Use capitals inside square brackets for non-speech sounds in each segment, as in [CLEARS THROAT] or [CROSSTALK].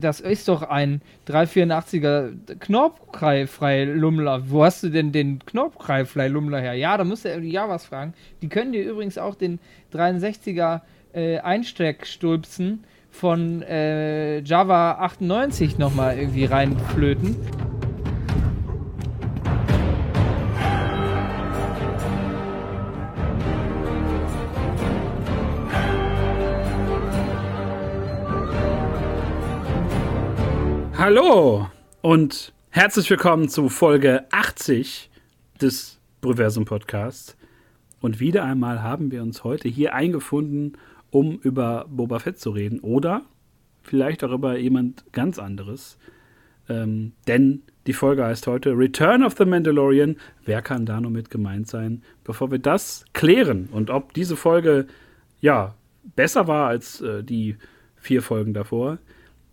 Das ist doch ein 384er Knorpfrei Lummler. Wo hast du denn den Knorpfrei Lummler her? Ja, da musst du irgendwie Javas fragen. Die können dir übrigens auch den 63er äh, Einsteckstulpsen von äh, Java 98 nochmal irgendwie reinflöten. Hallo und herzlich willkommen zu Folge 80 des Brüversum Podcasts. Und wieder einmal haben wir uns heute hier eingefunden, um über Boba Fett zu reden oder vielleicht auch über jemand ganz anderes. Ähm, denn die Folge heißt heute Return of the Mandalorian. Wer kann da noch mit gemeint sein? Bevor wir das klären und ob diese Folge ja besser war als äh, die vier Folgen davor,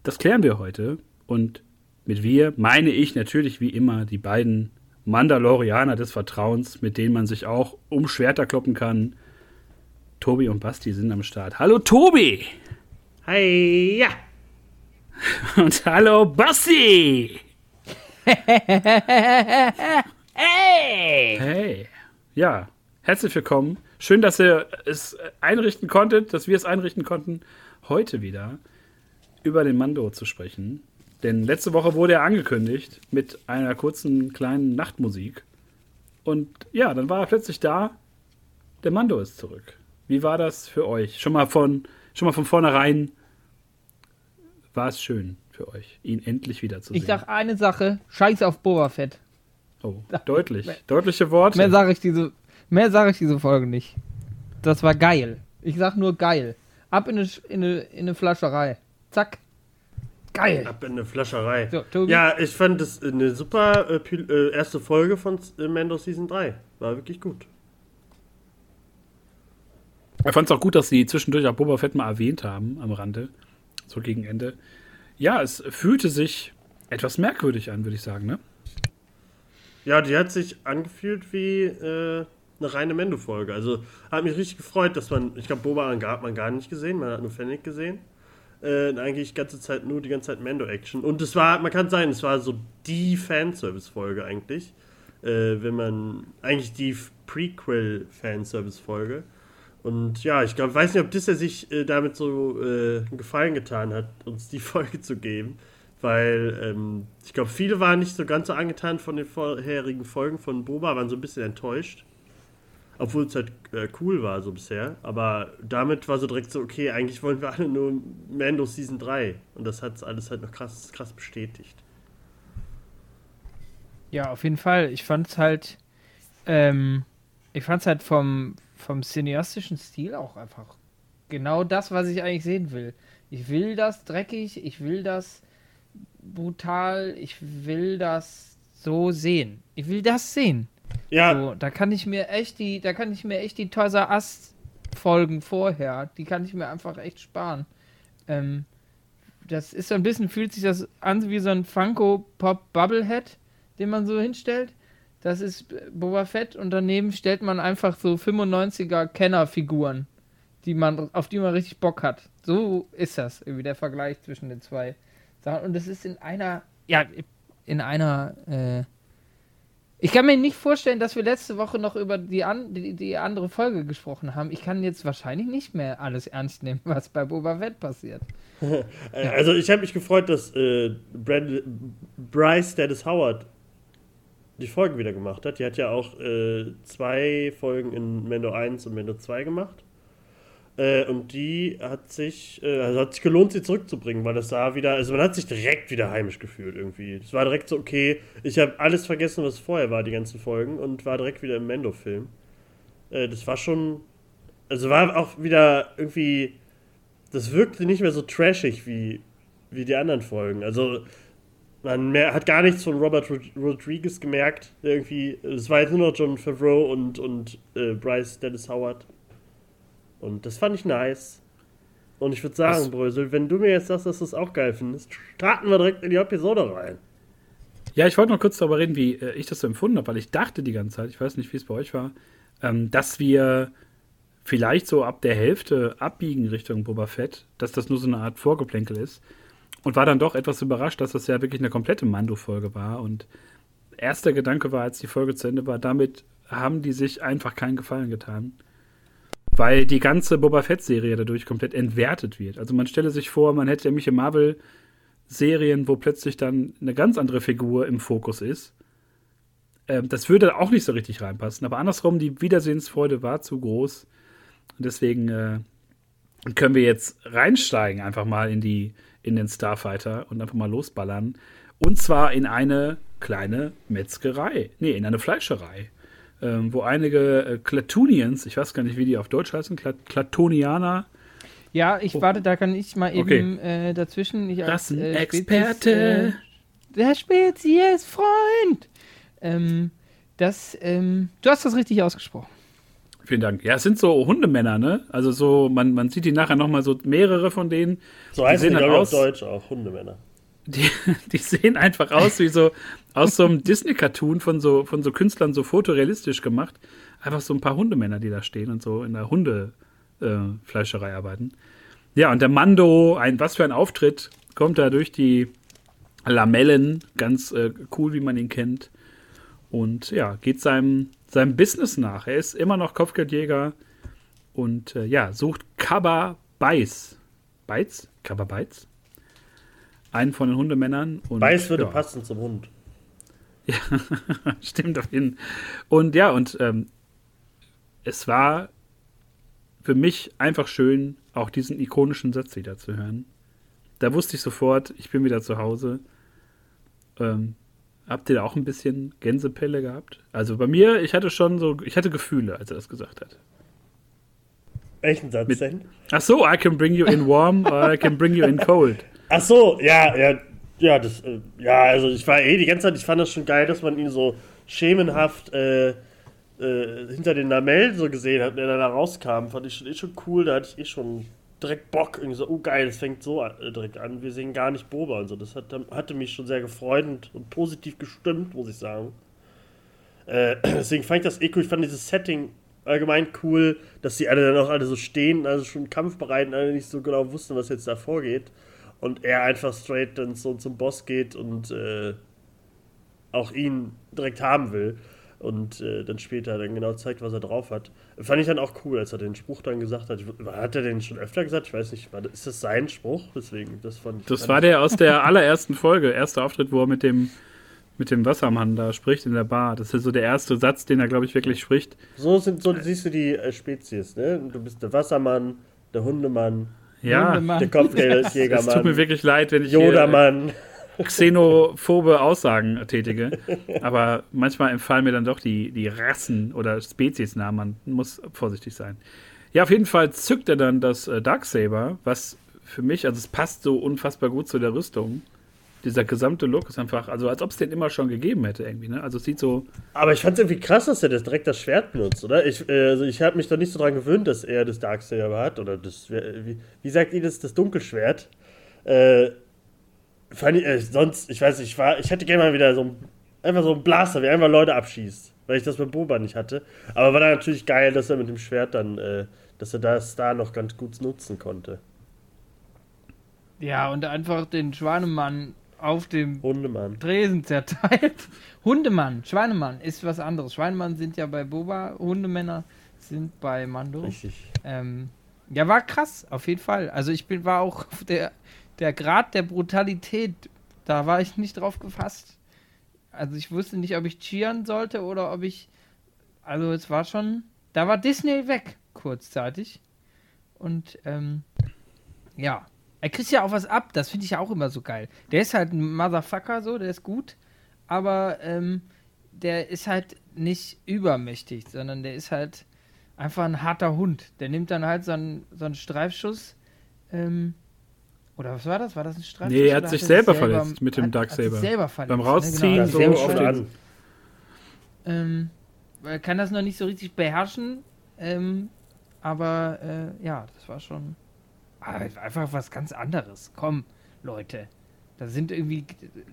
das klären wir heute. Und mit wir meine ich natürlich wie immer die beiden Mandalorianer des Vertrauens, mit denen man sich auch um Schwerter kloppen kann. Tobi und Basti sind am Start. Hallo Tobi! Hi, ja! [LAUGHS] Und hallo Basti! [LAUGHS] hey! Hey! Ja, herzlich willkommen. Schön, dass ihr es einrichten konntet, dass wir es einrichten konnten, heute wieder über den Mando zu sprechen. Denn letzte Woche wurde er angekündigt mit einer kurzen kleinen Nachtmusik. Und ja, dann war er plötzlich da. Der Mando ist zurück. Wie war das für euch? Schon mal von, schon mal von vornherein war es schön für euch, ihn endlich wiederzusehen. Ich sag eine Sache: Scheiß auf Boba Fett. Oh, deutlich. [LAUGHS] Deutliche Worte. Mehr sage ich, diese, sag ich diese Folge nicht. Das war geil. Ich sag nur geil. Ab in eine, in eine, in eine Flascherei. Zack. Geil. Ab in eine Flascherei. So, ja, ich fand das eine super äh, äh erste Folge von äh, Mando Season 3. War wirklich gut. Ich fand es auch gut, dass sie zwischendurch auch Boba Fett mal erwähnt haben am Rande. So gegen Ende. Ja, es fühlte sich etwas merkwürdig an, würde ich sagen, ne? Ja, die hat sich angefühlt wie äh, eine reine Mendo-Folge. Also hat mich richtig gefreut, dass man, ich glaube, Boba hat man gar nicht gesehen, man hat nur Fennec gesehen äh, eigentlich die ganze Zeit nur die ganze Zeit Mando-Action. Und es war, man kann sagen, es war so die Fanservice-Folge eigentlich. Äh, wenn man, eigentlich die Prequel-Fanservice-Folge. Und ja, ich glaube, weiß nicht, ob Disney sich äh, damit so äh, einen Gefallen getan hat, uns die [LAUGHS] Folge zu geben. Weil ähm, ich glaube, viele waren nicht so ganz so angetan von den vorherigen Folgen von Boba, waren so ein bisschen enttäuscht. Obwohl es halt äh, cool war so bisher. Aber damit war so direkt so, okay, eigentlich wollen wir alle nur Mando Season 3. Und das hat alles halt noch krass, krass bestätigt. Ja, auf jeden Fall. Ich fand es halt, ähm, ich es halt vom, vom cineastischen Stil auch einfach genau das, was ich eigentlich sehen will. Ich will das dreckig, ich will das brutal, ich will das so sehen. Ich will das sehen. Ja. So, da kann ich mir echt die, da kann ich mir echt die Toys R Folgen vorher, die kann ich mir einfach echt sparen. Ähm, das ist so ein bisschen, fühlt sich das an wie so ein Funko Pop Bubblehead, den man so hinstellt. Das ist Boba Fett und daneben stellt man einfach so 95er Kennerfiguren, die man, auf die man richtig Bock hat. So ist das irgendwie der Vergleich zwischen den zwei Sachen. Und das ist in einer, ja, in einer äh, ich kann mir nicht vorstellen, dass wir letzte Woche noch über die, an, die, die, andere Folge gesprochen haben. Ich kann jetzt wahrscheinlich nicht mehr alles ernst nehmen, was bei Boba Fett passiert. [LAUGHS] also ich habe mich gefreut, dass äh, Brand, Bryce Dennis Howard die Folgen wieder gemacht hat. Die hat ja auch äh, zwei Folgen in Mendo 1 und Mendo 2 gemacht. Äh, und die hat sich, äh, also hat sich gelohnt, sie zurückzubringen, weil das sah wieder, also man hat sich direkt wieder heimisch gefühlt irgendwie. Es war direkt so, okay, ich habe alles vergessen, was vorher war, die ganzen Folgen, und war direkt wieder im Mendo-Film. Äh, das war schon, also war auch wieder irgendwie, das wirkte nicht mehr so trashig wie, wie die anderen Folgen. Also man mehr, hat gar nichts von Robert Rodriguez gemerkt. Irgendwie, es war jetzt nur noch John Favreau und, und äh, Bryce Dennis Howard. Und das fand ich nice. Und ich würde sagen, Was? Brösel, wenn du mir jetzt sagst, dass du es auch geil findest, starten wir direkt in die Episode rein. Ja, ich wollte noch kurz darüber reden, wie äh, ich das so empfunden habe, weil ich dachte die ganze Zeit, ich weiß nicht, wie es bei euch war, ähm, dass wir vielleicht so ab der Hälfte abbiegen Richtung Boba Fett, dass das nur so eine Art Vorgeplänkel ist. und war dann doch etwas überrascht, dass das ja wirklich eine komplette Mando-Folge war. Und erster Gedanke war, als die Folge zu Ende war, damit haben die sich einfach keinen Gefallen getan. Weil die ganze Boba Fett-Serie dadurch komplett entwertet wird. Also man stelle sich vor, man hätte nämlich im Marvel-Serien, wo plötzlich dann eine ganz andere Figur im Fokus ist. Ähm, das würde auch nicht so richtig reinpassen. Aber andersrum, die Wiedersehensfreude war zu groß. Und deswegen äh, können wir jetzt reinsteigen, einfach mal in, die, in den Starfighter und einfach mal losballern. Und zwar in eine kleine Metzgerei. Nee, in eine Fleischerei ähm, wo einige äh, Klatunians, ich weiß gar nicht, wie die auf Deutsch heißen, Klat Klatonianer. Ja, ich oh. warte, da kann ich mal eben okay. äh, dazwischen. Ich als, äh, Experte. Äh, der Spezies-Freund. Ähm, das, ähm, du hast das richtig ausgesprochen. Vielen Dank. Ja, es sind so Hundemänner, ne? Also so, man, man sieht die nachher noch mal so mehrere von denen. So heißen die, die auf Deutsch auch, Hundemänner. Die, [LAUGHS] die sehen einfach aus wie so aus so einem Disney-Cartoon von so, von so Künstlern so fotorealistisch gemacht. Einfach so ein paar Hundemänner, die da stehen und so in der Hundefleischerei äh, arbeiten. Ja, und der Mando, ein, was für ein Auftritt, kommt da durch die Lamellen, ganz äh, cool, wie man ihn kennt. Und ja, geht seinem, seinem Business nach. Er ist immer noch Kopfgeldjäger und äh, ja, sucht Kaba Beiß. Beiz? Kaba Beiz? Einen von den Hundemännern. Und, Beiß würde ja. passen zum Hund. [LAUGHS] Ja, stimmt auf jeden Fall. Und ja, und ähm, es war für mich einfach schön, auch diesen ikonischen Satz wieder zu hören. Da wusste ich sofort, ich bin wieder zu Hause. Ähm, habt ihr da auch ein bisschen Gänsepelle gehabt? Also bei mir, ich hatte schon so, ich hatte Gefühle, als er das gesagt hat. Welchen Satz Mit, denn? Ach so, I can bring you in warm or I can bring you in cold. Ach so, ja, ja, ja, das, äh, ja, also ich war eh die ganze Zeit, ich fand das schon geil, dass man ihn so schemenhaft äh, äh, hinter den Lamellen so gesehen hat, der da rauskam. Fand ich schon, eh schon cool, da hatte ich eh schon direkt Bock. Irgendwie so, oh geil, das fängt so an, äh, direkt an. Wir sehen gar nicht Boba und so. Das hat, hatte mich schon sehr gefreut und, und positiv gestimmt, muss ich sagen. Äh, [CLEARS THROAT] deswegen fand ich das eh cool. Ich fand dieses Setting allgemein cool, dass die alle dann auch alle so stehen, also schon kampfbereit und alle nicht so genau wussten, was jetzt da vorgeht und er einfach straight dann so zum Boss geht und äh, auch ihn direkt haben will und äh, dann später dann genau zeigt, was er drauf hat. Fand ich dann auch cool, als er den Spruch dann gesagt hat. Hat er den schon öfter gesagt? Ich weiß nicht, ist das sein Spruch? Deswegen, das fand ich. Das war der aus der allerersten Folge, erster Auftritt, wo er mit dem mit dem Wassermann da spricht in der Bar. Das ist so der erste Satz, den er, glaube ich, wirklich spricht. So, sind, so siehst du die äh, Spezies, ne? Du bist der Wassermann, der Hundemann, ja, der Kopfgeldjägermann. Es tut mir wirklich leid, wenn ich Jodermann. xenophobe Aussagen tätige. Aber manchmal empfallen mir dann doch die, die Rassen oder Speziesnamen. Man muss vorsichtig sein. Ja, auf jeden Fall zückt er dann das äh, Darksaber, was für mich, also es passt so unfassbar gut zu der Rüstung dieser gesamte Look ist einfach, also als ob es den immer schon gegeben hätte irgendwie, ne? Also es sieht so. Aber ich fand es irgendwie krass, dass er das direkt das Schwert benutzt, oder? Ich, äh, also ich habe mich da nicht so dran gewöhnt, dass er das Darksaber hat oder das, wie, wie sagt ihr das, das Dunkelschwert? Äh, fand ich, äh, sonst, ich weiß nicht, ich war, ich hätte gerne mal wieder so ein, einfach so ein Blaster, wie einfach Leute abschießt, weil ich das bei Boba nicht hatte. Aber war dann natürlich geil, dass er mit dem Schwert dann, äh, dass er das da noch ganz gut nutzen konnte. Ja, und einfach den Schwanemann auf dem Hundemann. Tresen zerteilt. [LAUGHS] Hundemann, Schweinemann ist was anderes. Schweinemann sind ja bei Boba, Hundemänner sind bei Mando. Richtig. Ähm, ja, war krass, auf jeden Fall. Also ich bin, war auch der, der Grad der Brutalität, da war ich nicht drauf gefasst. Also ich wusste nicht, ob ich cheeren sollte oder ob ich. Also es war schon. Da war Disney weg, kurzzeitig. Und ähm, ja, er kriegt ja auch was ab, das finde ich ja auch immer so geil. Der ist halt ein Motherfucker so, der ist gut, aber ähm, der ist halt nicht übermächtig, sondern der ist halt einfach ein harter Hund. Der nimmt dann halt so einen, so einen Streifschuss. Ähm, oder was war das? War das ein Streifschuss? Nee, er hat sich hat selber, selber, verletzt mit dem Darksaber. selber verletzt. Beim Rausziehen ne? genau. so an. Ähm, er kann das noch nicht so richtig beherrschen. Ähm, aber äh, ja, das war schon einfach was ganz anderes. Komm, Leute. Da sind irgendwie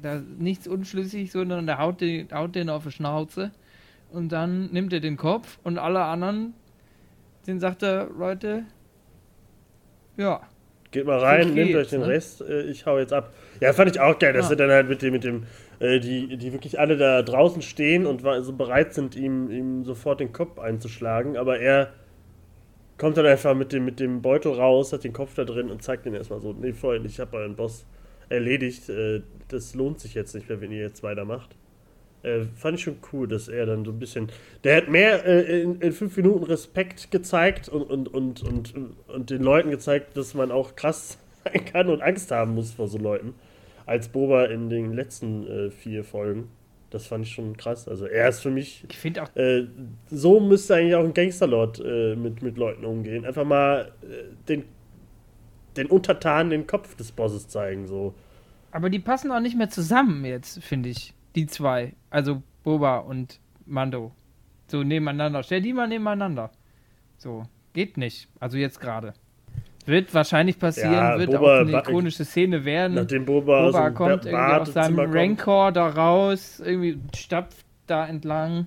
da nichts unschlüssig, sondern der haut den, haut den auf die Schnauze und dann nimmt er den Kopf und alle anderen, den sagt er, Leute, ja, Geht mal rein, Fünf nehmt euch den ne? Rest, äh, ich hau jetzt ab. Ja, fand ich auch geil, dass Ja. sie dann halt mit dem, mit dem, äh, die, die wirklich alle da draußen stehen und so bereit sind, ihm, ihm sofort den Kopf einzuschlagen, aber er kommt dann einfach mit dem, mit dem Beutel raus, hat den Kopf da drin und zeigt ihn erstmal so, nee, Freund, ich habe euren Boss erledigt, äh, das lohnt sich jetzt nicht mehr, wenn ihr jetzt weitermacht. Äh, fand ich schon cool, dass er dann so ein bisschen. Der hat mehr äh, in, in fünf Minuten Respekt gezeigt und, und, und, und, und den Leuten gezeigt, dass man auch krass [LAUGHS] sein kann und Angst haben muss vor so Leuten, als Boba in den letzten äh, vier Folgen. Das fand ich schon krass. Also er ist für mich. Ich finde auch, Äh, so müsste eigentlich auch ein Gangsterlord äh, mit, mit Leuten umgehen. Einfach mal äh, den, den Untertanen den Kopf des Bosses zeigen. So. aber die passen auch nicht mehr zusammen jetzt, finde ich. Die zwei. Also Boba und Mando. So nebeneinander. Stell die mal nebeneinander. So. Geht nicht. Also jetzt gerade. Wird wahrscheinlich passieren, Ja, wird Boba auch eine ikonische Szene werden. Nachdem Boba, Boba dem kommt irgendwie aus seinem kommt. Rancor da raus, irgendwie stapft da entlang.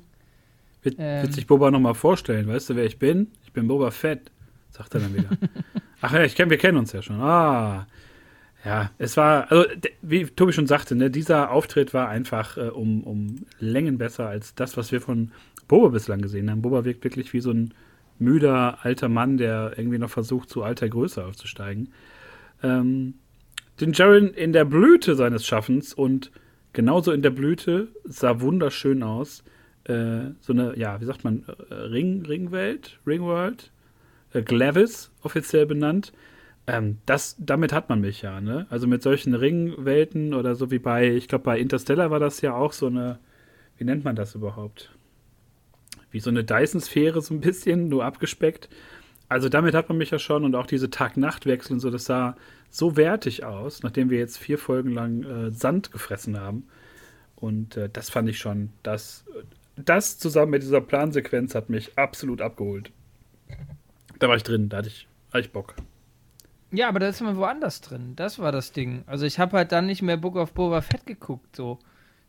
Wird, Ähm. wird sich Boba nochmal vorstellen, weißt du, wer ich bin? Ich bin Boba Fett, sagt er dann wieder. [LAUGHS] Ach ja, ich kenn, wir kennen uns ja schon. Ah. Ja, es war, also wie Tobi schon sagte, ne, dieser Auftritt war einfach äh, um, um Längen besser als das, was wir von Boba bislang gesehen haben. Boba wirkt wirklich wie so ein müder alter Mann, der irgendwie noch versucht, zu alter Größe aufzusteigen. Ähm, den Jaren in der Blüte seines Schaffens und genauso in der Blüte sah wunderschön aus. Äh, so eine, ja, wie sagt man, äh, Ring, Ringwelt, Ringworld, äh, Glavis offiziell benannt. Ähm, das, damit hat man mich ja, ne? Also mit solchen Ringwelten oder so wie bei, ich glaube bei Interstellar war das ja auch so eine, wie nennt man das überhaupt? Wie so eine Dyson-Sphäre so ein bisschen, nur abgespeckt. Also damit hat man mich ja schon und auch diese Tag-Nacht-Wechsel und so, das sah so wertig aus, nachdem wir jetzt vier Folgen lang äh, Sand gefressen haben. Und äh, das fand ich schon, das, das zusammen mit dieser Plansequenz hat mich absolut abgeholt. Da war ich drin, da hatte ich, hatte ich Bock. Ja, aber da ist man woanders drin. Das war das Ding. Also ich habe halt dann nicht mehr Book of Boba Fett geguckt, so.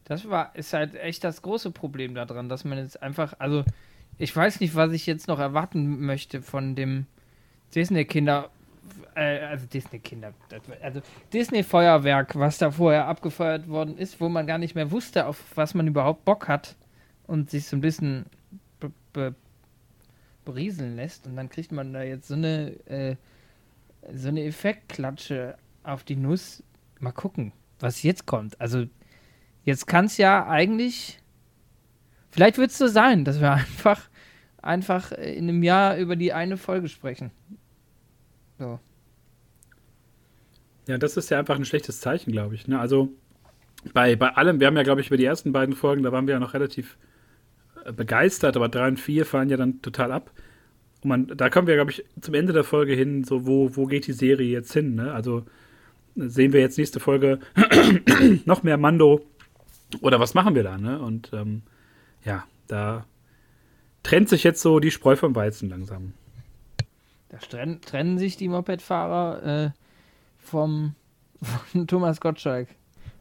Das war, ist halt echt das große Problem daran, dass man jetzt einfach, also ich weiß nicht, was ich jetzt noch erwarten möchte von dem Disney-Kinder, äh, also Disney-Kinder, also Disney-Feuerwerk, was da vorher abgefeuert worden ist, wo man gar nicht mehr wusste, auf was man überhaupt Bock hat und sich so ein bisschen be be berieseln lässt und dann kriegt man da jetzt so eine, äh, so eine Effektklatsche auf die Nuss. Mal gucken, was jetzt kommt. Also jetzt kann es ja eigentlich, vielleicht wird es so sein, dass wir [LAUGHS] einfach, einfach in einem Jahr über die eine Folge sprechen. So. Ja, das ist ja einfach ein schlechtes Zeichen, glaube ich. Ne? Also bei, bei allem, wir haben ja, glaube ich, über die ersten beiden Folgen, da waren wir ja noch relativ äh, begeistert, aber drei und vier fallen ja dann total ab. Und man, da kommen wir, glaube ich, zum Ende der Folge hin, so wo, wo geht die Serie jetzt hin? Ne? Also sehen wir jetzt nächste Folge [CLEARS THROAT] noch mehr Mando oder was machen wir da? Ne? Und ähm, ja, da trennt sich jetzt so die Spreu vom Weizen langsam. Da trennen, trennen sich die Mopedfahrer äh, vom, [LAUGHS] von Thomas Gottschalk.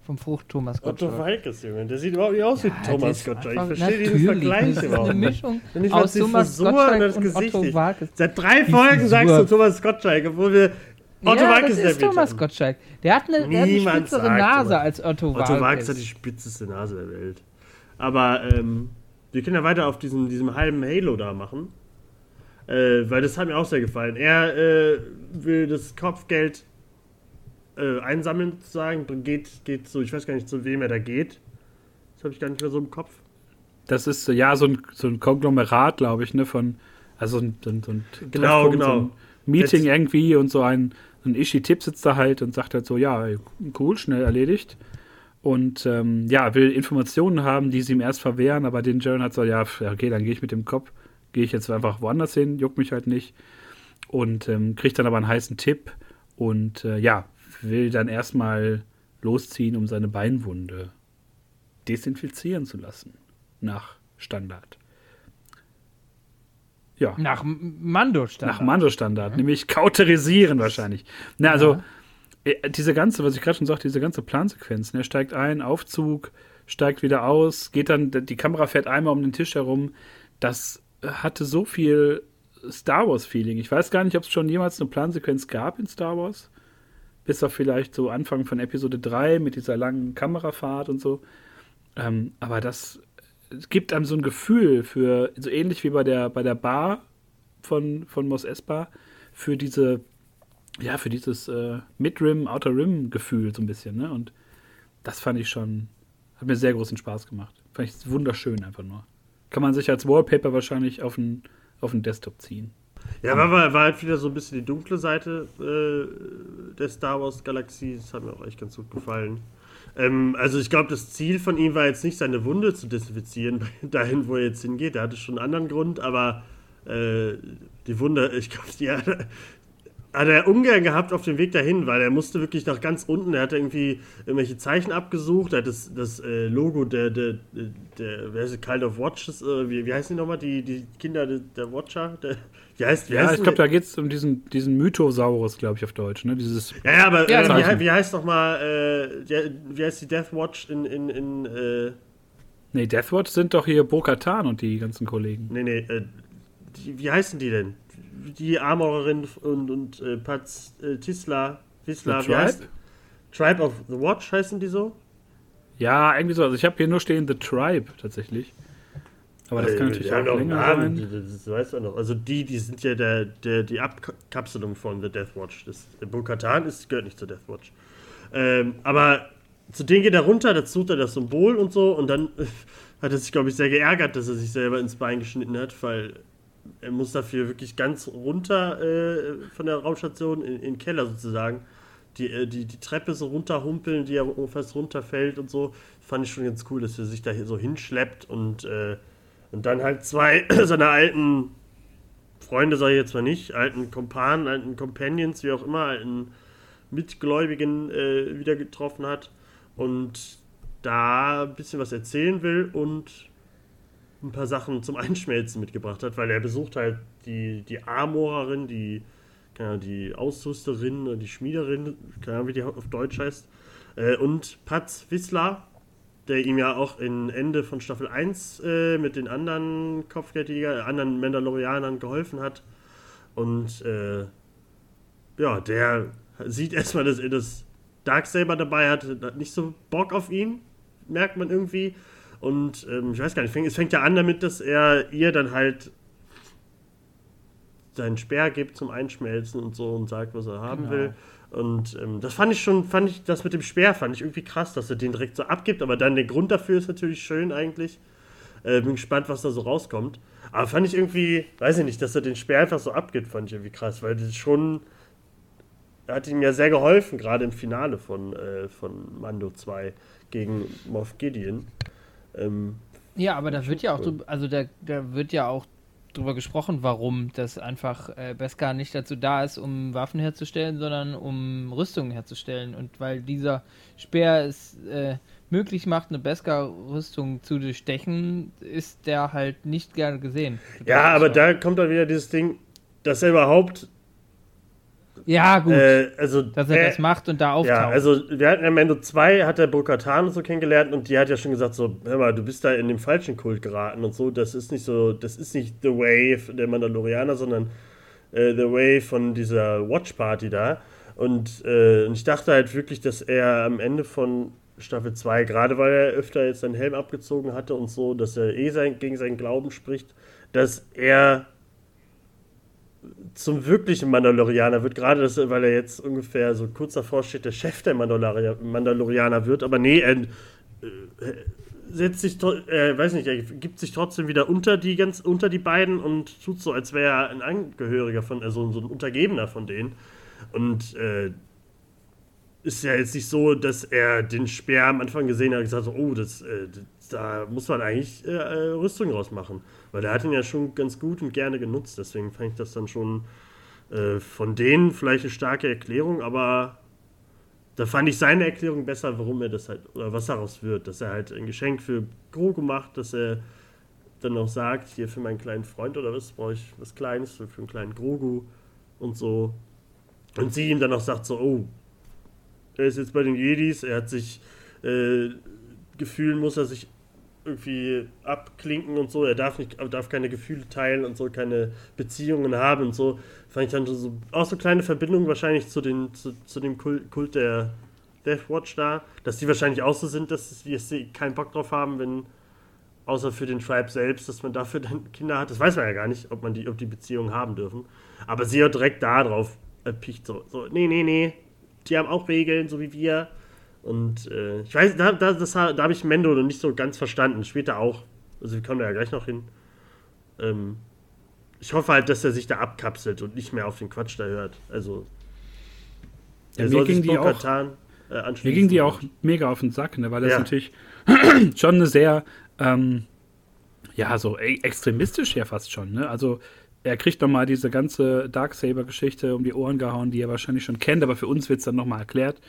Vom Frucht Thomas Otto Gottschalk. Walkes, Junge. Der sieht überhaupt nicht aus wie Ja, Thomas der ist Gottschalk. Ich verstehe diesen Vergleich das ist überhaupt eine nicht. Mischung ich aus Thomas Frisur und Gottschalk das und Gesicht Otto nicht. Walkes. Seit drei Folgen sagst du. Thomas Gottschalk, obwohl wir Otto ja, Walkes das ist erwähnt Thomas haben. Gottschalk. Der hat eine, der hat eine spitzere Nase als Otto Walkes. Otto Walkes hat die spitzeste Nase der Welt. Aber ähm, wir können ja weiter auf diesem, diesem halben Halo da machen. Äh, weil das hat mir auch sehr gefallen. Er äh, will das Kopfgeld äh, einsammeln, sozusagen. Geht, geht so, ich weiß gar nicht, zu wem er da geht. Das habe ich gar nicht mehr so im Kopf. Das ist ja so ein, so ein Konglomerat, glaube ich, ne, von, also so ein, so ein, so ein Genau, Treffpunkt, genau. So ein Meeting Jetzt- irgendwie und so ein, ein Ishi-Tipp sitzt da halt und sagt halt so, ja, cool, schnell erledigt. Und ähm, ja, will Informationen haben, die sie ihm erst verwehren, aber den Jaren hat so, ja, okay, dann gehe ich mit dem Kopf, gehe ich jetzt einfach woanders hin, juckt mich halt nicht. Und ähm, kriegt dann aber einen heißen Tipp und äh, ja, will dann erstmal losziehen, um seine Beinwunde desinfizieren zu lassen. Nach Standard. Ja, Nach M- Mando stand. nach Mando-Standard, nämlich kauterisieren wahrscheinlich. Na, also, äh, diese ganze, was ich gerade schon sagte, diese ganze Plansequenz, ne, steigt ein, Aufzug, steigt wieder aus, geht dann, die Kamera fährt einmal um den Tisch herum. Das äh, hatte so viel Star Wars-Feeling. Ich weiß gar nicht, ob es schon jemals eine Plansequenz gab in Star Wars. bis auf vielleicht so Anfang von Episode 3 mit dieser langen Kamerafahrt und so. Ähm, aber das gibt einem so ein Gefühl für, so ähnlich wie bei der, bei der Bar von, von Mos Espa, für diese, ja, für dieses äh, Mid-Rim, Outer-Rim-Gefühl so ein bisschen, ne? Und das fand ich schon, hat mir sehr großen Spaß gemacht. Fand ich wunderschön einfach nur. Kann man sich als Wallpaper wahrscheinlich auf den, auf den Desktop ziehen. Ja, war, war halt wieder so ein bisschen die dunkle Seite äh, der Star Wars Galaxie. Das hat mir auch echt ganz gut gefallen. Ähm, also ich glaube, das Ziel von ihm war jetzt nicht, seine Wunde zu desinfizieren, [LAUGHS] dahin, wo er jetzt hingeht. Er hatte schon einen anderen Grund, aber äh, die Wunde, ich glaube, die, [LAUGHS] hat er ungern gehabt auf dem Weg dahin, weil er musste wirklich nach ganz unten, er hat irgendwie irgendwelche Zeichen abgesucht, er hat das, das äh, Logo der, der, der, wer ist Kind of Watches, äh, wie, wie heißen die nochmal, die, die Kinder der, der Watcher, der, wie heißt, wie ja, heißt ich glaube, da geht es um diesen, diesen Mythosaurus, glaube ich, auf Deutsch, ne, dieses Ja, ja aber ja, äh, wie, wie, heißt nochmal, äh, wie heißt die Death Watch in, in, in äh Nee, Deathwatch sind doch hier Bo-Katan und die ganzen Kollegen. Nee, nee, äh, wie heißen die denn? Die Armorerin und, und äh, Paz äh, Tisla, Tisla, wie Tribe? heißt? Tribe of the Watch heißen die so? Ja, irgendwie so. Also ich habe hier nur stehen The Tribe tatsächlich. Aber das äh, kann natürlich auch länger Namen, sein. Das, weißt du noch. Also die, die sind ja der, der, die Abkapselung von The Death Watch. Das, Bo-Katan gehört nicht zur Death Watch. Ähm, aber zu denen geht er runter, da sucht er das Symbol und so und dann [LAUGHS] hat er sich, glaube ich, sehr geärgert, dass er sich selber ins Bein geschnitten hat, weil er muss dafür wirklich ganz runter äh, von der Raumstation in, in den Keller sozusagen. Die, äh, die, die Treppe so runterhumpeln, die ja fast runterfällt und so. Fand ich schon ganz cool, dass er sich da so hinschleppt und, äh, und dann halt zwei [CLEARS THROAT] seiner alten Freunde, sage ich jetzt mal nicht, alten Kompanen, alten Companions, wie auch immer, alten Mitgläubigen äh, wieder getroffen hat und da ein bisschen was erzählen will und ein paar Sachen zum Einschmelzen mitgebracht hat, weil er besucht halt die, die Armorerin, die, keine die Ausrüsterin, die Schmiederin, keine wie die auf Deutsch heißt, äh, und Patz Wissler, der ihm ja auch in Ende von Staffel 1 äh, mit den anderen Kopfgeldjäger, äh, anderen Mandalorianern geholfen hat. Und äh, ja, der sieht [LAUGHS] erstmal, dass er das Darksaber dabei hat, hat nicht so Bock auf ihn, merkt man irgendwie. Und ähm, ich weiß gar nicht, es fängt ja an damit, dass er ihr dann halt seinen Speer gibt zum Einschmelzen und so und sagt, was er haben genau. will. Und ähm, das fand ich schon, fand ich, das mit dem Speer fand ich irgendwie krass, dass er den direkt so abgibt, aber dann der Grund dafür ist natürlich schön eigentlich. Äh, bin gespannt, was da so rauskommt. Aber fand ich irgendwie, weiß ich nicht, dass er den Speer einfach so abgibt, fand ich irgendwie krass, weil das schon, hat ihm ja sehr geholfen, gerade im Finale von, äh, von Mando 2 gegen Moff Gideon. Ähm, ja, aber da wird ja auch, cool. also da, da wird ja auch drüber gesprochen, warum das einfach äh, Beskar nicht dazu da ist, um Waffen herzustellen, sondern um Rüstungen herzustellen. Und weil dieser Speer es äh, möglich macht, eine Beskar-Rüstung zu durchstechen, ist der halt nicht gerne gesehen. Ja, aber da kommt dann wieder dieses Ding, dass er überhaupt ja, gut. Äh, also, dass er äh, das macht und da auftaucht. Ja, also wir hatten am Ende 2, hat er Burkatan so kennengelernt und die hat ja schon gesagt, so, hör mal, du bist da in den falschen Kult geraten und so, das ist nicht so, das ist nicht The Way der Mandalorianer, sondern äh, The Way von dieser Watch Party da. Und, äh, und ich dachte halt wirklich, dass er am Ende von Staffel 2, gerade weil er öfter jetzt seinen Helm abgezogen hatte und so, dass er eh sein, gegen seinen Glauben spricht, dass er zum wirklichen Mandalorianer wird, gerade das, weil er jetzt ungefähr so kurz davor steht, der Chef der Mandalorianer wird, aber nee, er äh, setzt sich, äh, weiß nicht, er gibt sich trotzdem wieder unter die ganz unter die beiden und tut so, als wäre er ein Angehöriger von, also so ein Untergebener von denen. Und äh, ist ja jetzt nicht so, dass er den Speer am Anfang gesehen hat und gesagt hat, oh, das, äh, da muss man eigentlich äh, äh, Rüstung rausmachen. Weil er hat ihn ja schon ganz gut und gerne genutzt. Deswegen fand ich das dann schon äh, von denen vielleicht eine starke Erklärung, aber da fand ich seine Erklärung besser, warum er das halt, oder was daraus wird. Dass er halt ein Geschenk für Grogu macht, dass er dann noch sagt, hier für meinen kleinen Freund oder was, brauche ich was Kleines für, für einen kleinen Grogu und so. Und sie ihm dann auch sagt so, oh, er ist jetzt bei den Jedis, er hat sich, äh, gefühlen muss er sich irgendwie abklinken und so. Er darf nicht, darf keine Gefühle teilen und so, keine Beziehungen haben und so. Fand ich dann so auch so kleine Verbindungen wahrscheinlich zu, den, zu, zu dem Kult, der Death Watch da, dass die wahrscheinlich auch so sind, dass sie keinen Bock drauf haben, wenn außer für den Tribe selbst, dass man dafür dann [LAUGHS] Kinder hat. Das weiß man ja gar nicht, ob man die, ob die Beziehungen haben dürfen. Aber sie hat direkt da drauf erpicht, so, so, nee, nee, nee, die haben auch Regeln, so wie wir. Und äh, ich weiß, da, da, da habe ich Mendo noch nicht so ganz verstanden. Später auch. Also wir kommen da ja gleich noch hin. Ähm, ich hoffe halt, dass er sich da abkapselt und nicht mehr auf den Quatsch da hört. Also ja, mir ging die auch, äh, mir ging die auch mega auf den Sack, ne, weil das ja. natürlich [CLEARS THROAT] schon eine sehr ähm, ja, so e extremistisch ja fast schon. Ne? Also er kriegt nochmal diese ganze Darksaber-Geschichte um die Ohren gehauen, die er wahrscheinlich schon kennt, aber für uns wird es dann nochmal erklärt,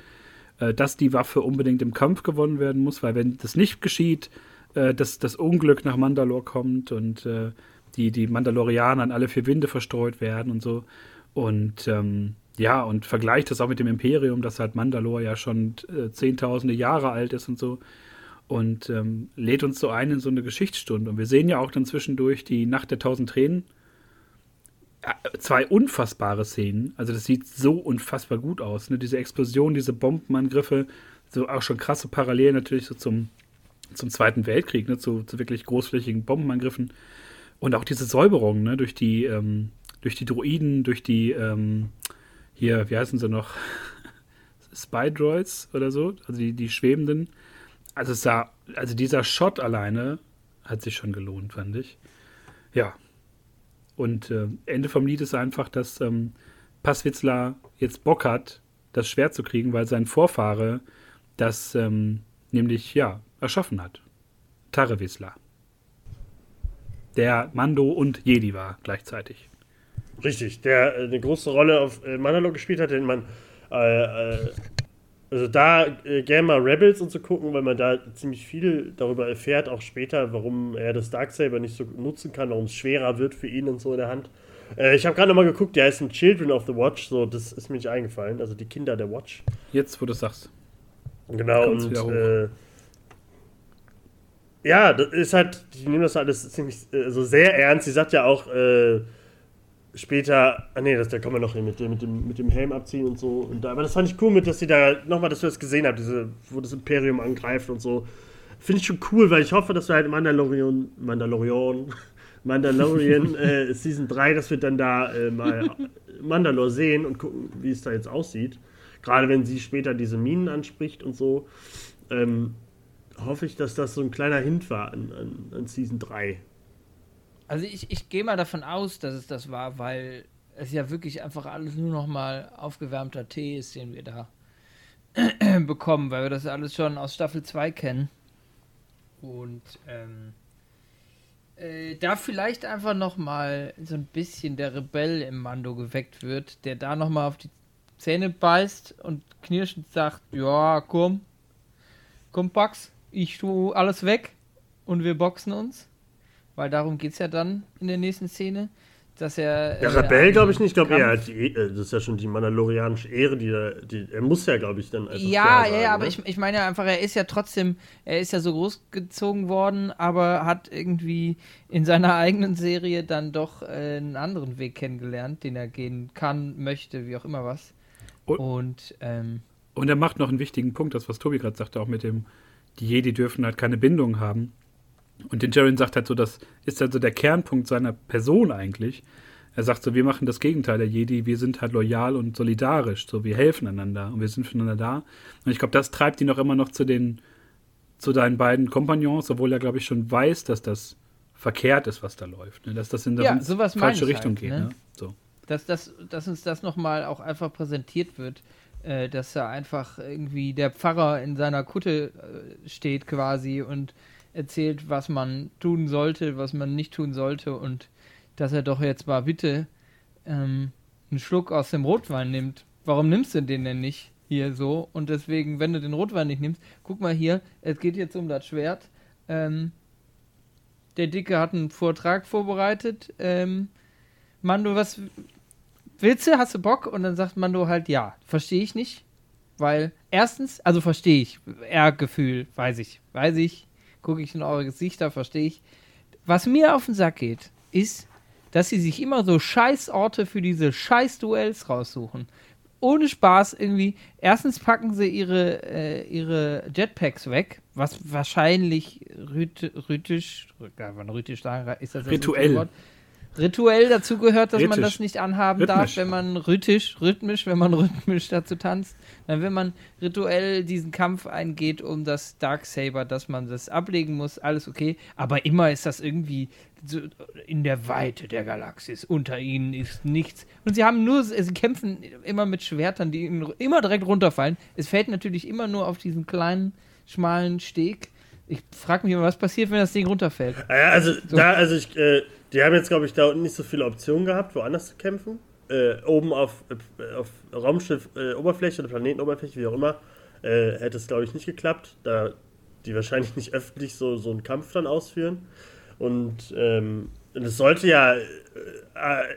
dass die Waffe unbedingt im Kampf gewonnen werden muss, weil wenn das nicht geschieht, äh, dass das Unglück nach Mandalore kommt und äh, die, die Mandalorianer an alle vier Winde verstreut werden und so. Und ähm, ja, und vergleicht das auch mit dem Imperium, das halt Mandalore ja schon äh, zehntausende Jahre alt ist und so und ähm, lädt uns so ein in so eine Geschichtsstunde. Und wir sehen ja auch dann zwischendurch die Nacht der tausend Tränen. Zwei unfassbare Szenen. Also das sieht so unfassbar gut aus. Ne? Diese Explosion, diese Bombenangriffe, so auch schon krasse Parallelen natürlich so zum, zum Zweiten Weltkrieg, ne? zu, zu wirklich großflächigen Bombenangriffen. Und auch diese Säuberung ne? durch, die, ähm, durch die Droiden, durch die, ähm, hier, wie heißen sie noch? [LAUGHS] Spy-Droids oder so, also die, die schwebenden also es sah, also dieser Shot alleine hat sich schon gelohnt, fand ich. Ja. Und äh, Ende vom Lied ist einfach, dass ähm, Passwitzler jetzt Bock hat, das Schwert zu kriegen, weil sein Vorfahre das ähm, nämlich, ja, erschaffen hat. Tarrewisler. Der Mando und Jedi war gleichzeitig. Richtig, der äh, eine große Rolle auf äh, Mandalore gespielt hat, den man äh, äh also da äh, gerne mal Rebels und so gucken, weil man da ziemlich viel darüber erfährt, auch später, warum er das Darksaber nicht so nutzen kann, warum es schwerer wird für ihn und so in der Hand. Äh, ich habe gerade nochmal geguckt, die heißen Children of the Watch, so das ist mir nicht eingefallen, also die Kinder der Watch. Jetzt, wo du sagst. Genau, und äh, ja, das ist halt, die nehmen das alles ziemlich, also sehr ernst. Sie sagt ja auch, äh, später, ah nee, das, da kommen wir noch hin mit dem, mit, dem, mit dem Helm abziehen und so. Und da, aber das fand ich cool mit, dass sie da nochmal, dass du das gesehen habt, diese, wo das Imperium angreift und so. Finde ich schon cool, weil ich hoffe, dass wir halt Mandalorian, Mandalorian, [LAUGHS] Mandalorian [LAUGHS] äh, Season 3, dass wir dann da äh, mal Mandalore sehen und gucken, wie es da jetzt aussieht. Gerade wenn sie später diese Minen anspricht und so. Ähm, hoffe ich, dass das so ein kleiner Hint war an, an, an Season 3. Also ich, ich gehe mal davon aus, dass es das war, weil es ja wirklich einfach alles nur noch mal aufgewärmter Tee ist, den wir da [CLEARS THROAT] bekommen, weil wir das alles schon aus Staffel 2 kennen. Und ähm, äh, da vielleicht einfach noch mal so ein bisschen der Rebell im Mando geweckt wird, der da noch mal auf die Zähne beißt und knirschend sagt, ja, komm, komm, Pax, ich tu alles weg und wir boxen uns weil darum geht es ja dann in der nächsten Szene, dass er. Der äh, Rebell glaube ich nicht, ich glaube eher, die, äh, das ist ja schon die mandalorianische Ehre, die, er, die er muss ja, glaube ich, dann einfach. Ja, ja, ja, aber ne? ich, ich meine ja einfach, er ist ja trotzdem, er ist ja so großgezogen worden, aber hat irgendwie in seiner eigenen Serie dann doch äh, einen anderen Weg kennengelernt, den er gehen kann, möchte, wie auch immer was. Und, und, ähm, und er macht noch einen wichtigen Punkt, das, was Tobi gerade sagte, auch mit dem, die Jedi dürfen halt keine Bindung haben. Und den Jaren sagt halt so, das ist also der Kernpunkt seiner Person eigentlich. Er sagt so, wir machen das Gegenteil der Jedi, wir sind halt loyal und solidarisch, so wir helfen einander und wir sind füreinander da. Und ich glaube, das treibt ihn auch immer noch zu den, zu deinen beiden Kompagnons, obwohl er, glaube ich, schon weiß, dass das verkehrt ist, was da läuft. Ne? Dass das in die ja, falsche Richtung halt, geht. Ne? Ne? So. Dass, dass, dass uns das nochmal auch einfach präsentiert wird, äh, dass er einfach irgendwie der Pfarrer in seiner Kutte äh, steht quasi und erzählt, was man tun sollte, was man nicht tun sollte und dass er doch jetzt mal bitte ähm, einen Schluck aus dem Rotwein nimmt. Warum nimmst du den denn nicht hier so? Und deswegen, wenn du den Rotwein nicht nimmst, guck mal hier, es geht jetzt um das Schwert. Ähm, der Dicke hat einen Vortrag vorbereitet. Ähm, Mando, was willst du? Hast du Bock? Und dann sagt Mando halt, ja, verstehe ich nicht. Weil, erstens, also verstehe ich, Ehrgefühl, weiß ich, weiß ich, gucke ich in eure Gesichter, verstehe ich. Was mir auf den Sack geht, ist, dass sie sich immer so Scheißorte für diese Scheiß-Duells raussuchen. Ohne Spaß irgendwie. Erstens packen sie ihre, äh, ihre Jetpacks weg, was wahrscheinlich rüt, rütisch, kann man rütisch sagen, ist das das Rituell. Rituell dazu gehört, dass man Rhythmisch. das nicht anhaben Rhythmisch. darf, wenn man rhythmisch, rhythmisch, wenn man [LAUGHS] rhythmisch dazu tanzt. Dann, wenn man rituell diesen Kampf eingeht um das Darksaber, dass man das ablegen muss, alles okay. Aber immer ist das irgendwie so in der Weite der Galaxis. Unter ihnen ist nichts. Und sie haben nur, sie kämpfen immer mit Schwertern, die ihnen immer direkt runterfallen. Es fällt natürlich immer nur auf diesen kleinen, schmalen Steg. Ich frage mich immer, was passiert, wenn das Ding runterfällt. Ja, also da, also ich, äh, die haben jetzt, glaube ich, da unten nicht so viele Optionen gehabt, woanders zu kämpfen. Äh, oben auf, äh, auf Raumschiff äh, Oberfläche oder Planetenoberfläche, wie auch immer, äh, hätte es, glaube ich, nicht geklappt, da die wahrscheinlich nicht öffentlich so, so einen Kampf dann ausführen. Und ähm, sollte ja äh,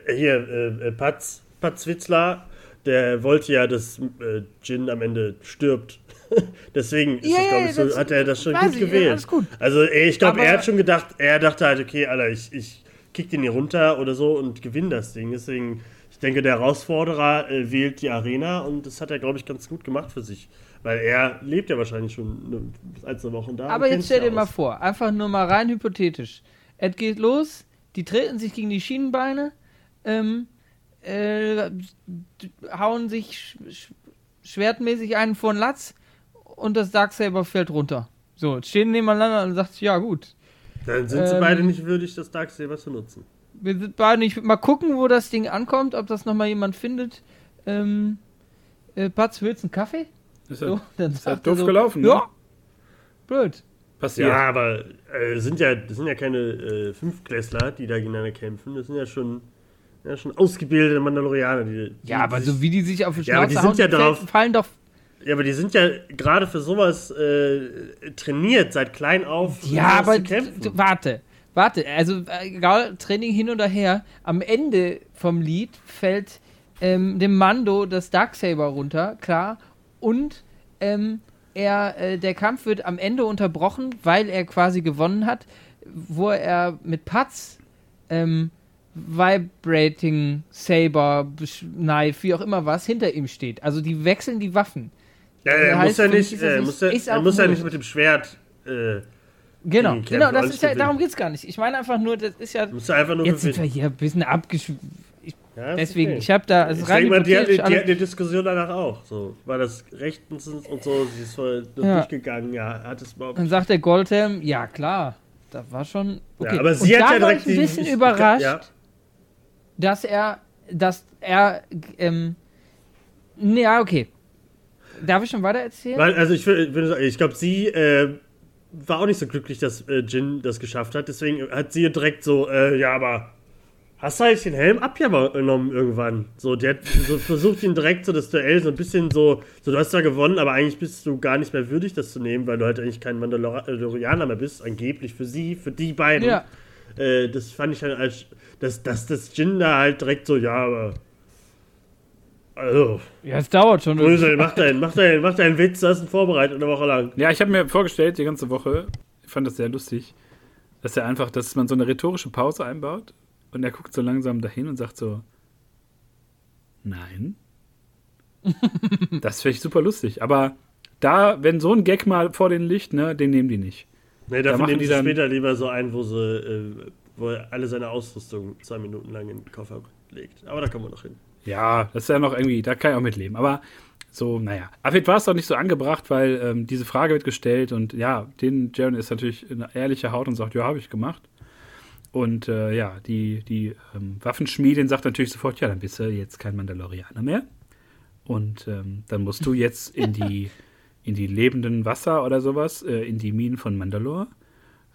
äh, hier, äh, Patz, Patz Witzler, der wollte ja, dass äh, Jin am Ende stirbt. [LAUGHS] Deswegen ist Ja, das, ja, ich, so, das- hat er das schon gut ja, gewählt. alles gut. Also ich glaube, er hat schon gedacht, er dachte halt, okay, Alter, ich, ich kick den hier runter oder so und gewinne das Ding. Deswegen, ich denke, der Herausforderer äh, wählt die Arena und das hat er, glaube ich, ganz gut gemacht für sich. Weil er lebt ja wahrscheinlich schon eine, ein, zwei Wochen da. Aber jetzt stell dir mal vor, einfach nur mal rein hypothetisch. Es geht los, die treten sich gegen die Schienenbeine, ähm, äh, hauen sich sch sch schwertmäßig einen vor den Latz und das Darksaber fällt runter. So, jetzt stehen nebeneinander und sagt, ja gut, Dann sind sie Ähm, beide nicht würdig, das Darksaber zu nutzen. wir sind beide nicht, mal gucken, wo das Ding ankommt, ob das nochmal jemand findet. Ähm, äh, Patz, willst du einen Kaffee? Ist So, [LAUGHS] dann ist halt doof so, gelaufen, ne? Ja, blöd. passiert. Ja, aber äh, sind ja, das sind ja keine äh, Fünfklässler, die da gegeneinander kämpfen. Das sind ja schon, ja, schon ausgebildete Mandalorianer. Die, die Ja, aber sich, so wie die sich auf die Ja, aber Schnauze die sind hauen, ja drauf- fallen doch Ja, aber die sind ja gerade für sowas äh, trainiert, seit klein auf. Ja, aber zu kämpfen. d- warte, warte, also äh, egal, Training hin oder her, am Ende vom Lied fällt ähm, dem Mando das Darksaber runter, klar, und ähm, er, äh, der Kampf wird am Ende unterbrochen, weil er quasi gewonnen hat, wo er mit Patz ähm, Vibrating Saber, Knife, wie auch immer was, hinter ihm steht. Also die wechseln die Waffen. Ja, er heißt muss ja nicht, äh, muss er auch muss ja nicht mit dem Schwert, äh, Genau, genau, das ist ja, darum geht's gar nicht. Ich meine einfach nur, das ist ja. muss ja einfach nur Jetzt sind wir hier ein bisschen abgesch... Ja, Deswegen, okay. ich habe da. Es Ich denke mal, die hatten, hypothetisch die alles- hatten die Diskussion danach auch. So, war das rechtens und so, sie ist voll Ja. durchgegangen, ja, hat es überhaupt Dann sagt der Goldhelm, ja klar, das war schon. Okay. Ja, aber sie Und hat da ja direkt ich ein die- bisschen ich- überrascht, Ja. dass er, dass er, ähm, ja, okay. Darf ich schon weiter erzählen? Weil, also ich ich glaube, sie äh, war auch nicht so glücklich, dass äh, Jin das geschafft hat. Deswegen hat sie direkt so, äh, ja, aber hast du eigentlich den Helm abgenommen irgendwann? So, die hat so versucht, ihn direkt so das Duell so ein bisschen so, so, du hast zwar gewonnen, aber eigentlich bist du gar nicht mehr würdig, das zu nehmen, weil du halt eigentlich kein Mandalorianer mehr bist, angeblich für sie, für die beiden. ja. Äh, das fand ich halt als, dass, dass das Jin da halt direkt so, ja, aber. Also, ja, es dauert schon. Brösel, mach deinen, mach deinen, mach deinen Witz, du hast ihn vorbereitet eine Woche lang. Ja, ich habe mir vorgestellt, die ganze Woche, ich fand das sehr lustig, dass er einfach, dass man so eine rhetorische Pause einbaut und er guckt so langsam dahin und sagt so, nein. [LAUGHS] das finde ich super lustig. Aber da, wenn so ein Gag mal vor den Licht, ne, den nehmen die nicht. Nee, Da dafür machen nehmen die dann- später lieber so ein, wo, sie, äh, wo er alle seine Ausrüstung zwei Minuten lang in den Koffer legt. Aber da kommen wir noch hin. Ja, das ist ja noch irgendwie, da kann ich auch mitleben. Aber so, naja. Vielleicht war es doch nicht so angebracht, weil ähm, diese Frage wird gestellt und ja, den Jaron ist natürlich eine ehrliche Haut und sagt, ja, habe ich gemacht. Und äh, ja, die, die ähm, Waffenschmiedin sagt natürlich sofort, ja, dann bist du jetzt kein Mandalorianer mehr. Und ähm, dann musst du jetzt in die, [LAUGHS] in die lebenden Wasser oder sowas, äh, in die Minen von Mandalore.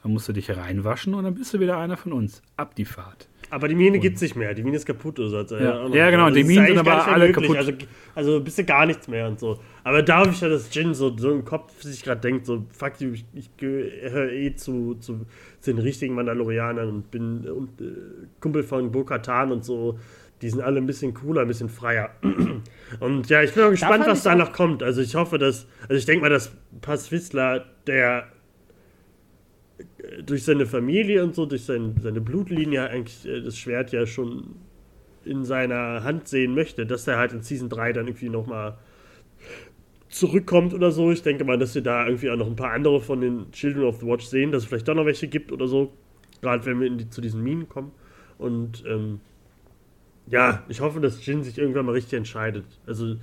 Dann musst du dich reinwaschen und dann bist du wieder einer von uns. Ab die Fahrt. Aber die Mine gibt's nicht mehr. Die Mine ist kaputt oder so. hat's Ja. Ja, genau, gesagt. die Das ist Minen sind aber alle möglich. kaputt. Also, also bist du gar nichts mehr und so. Aber da ich ja, dass Jin so, so im Kopf sich gerade denkt, so, fuck you, ich, ich gehöre eh zu, zu, zu den richtigen Mandalorianern und bin und, äh, Kumpel von Bo-Katan und so. Die sind alle ein bisschen cooler, ein bisschen freier. [CLEARS THROAT] Und ja, ich bin auch gespannt, was da noch kommt. Also ich hoffe, dass, also ich denke mal, dass Paz Whistler, der durch seine Familie und so, durch sein, seine Blutlinie eigentlich äh, das Schwert ja schon in seiner Hand sehen möchte, dass er halt in Season 3 dann irgendwie nochmal zurückkommt oder so. Ich denke mal, dass wir da irgendwie auch noch ein paar andere von den Children of the Watch sehen, dass es vielleicht doch noch welche gibt oder so. Gerade wenn wir die, zu diesen Minen kommen. Und ähm, ja, ich hoffe, dass Jin sich irgendwann mal richtig entscheidet. Also,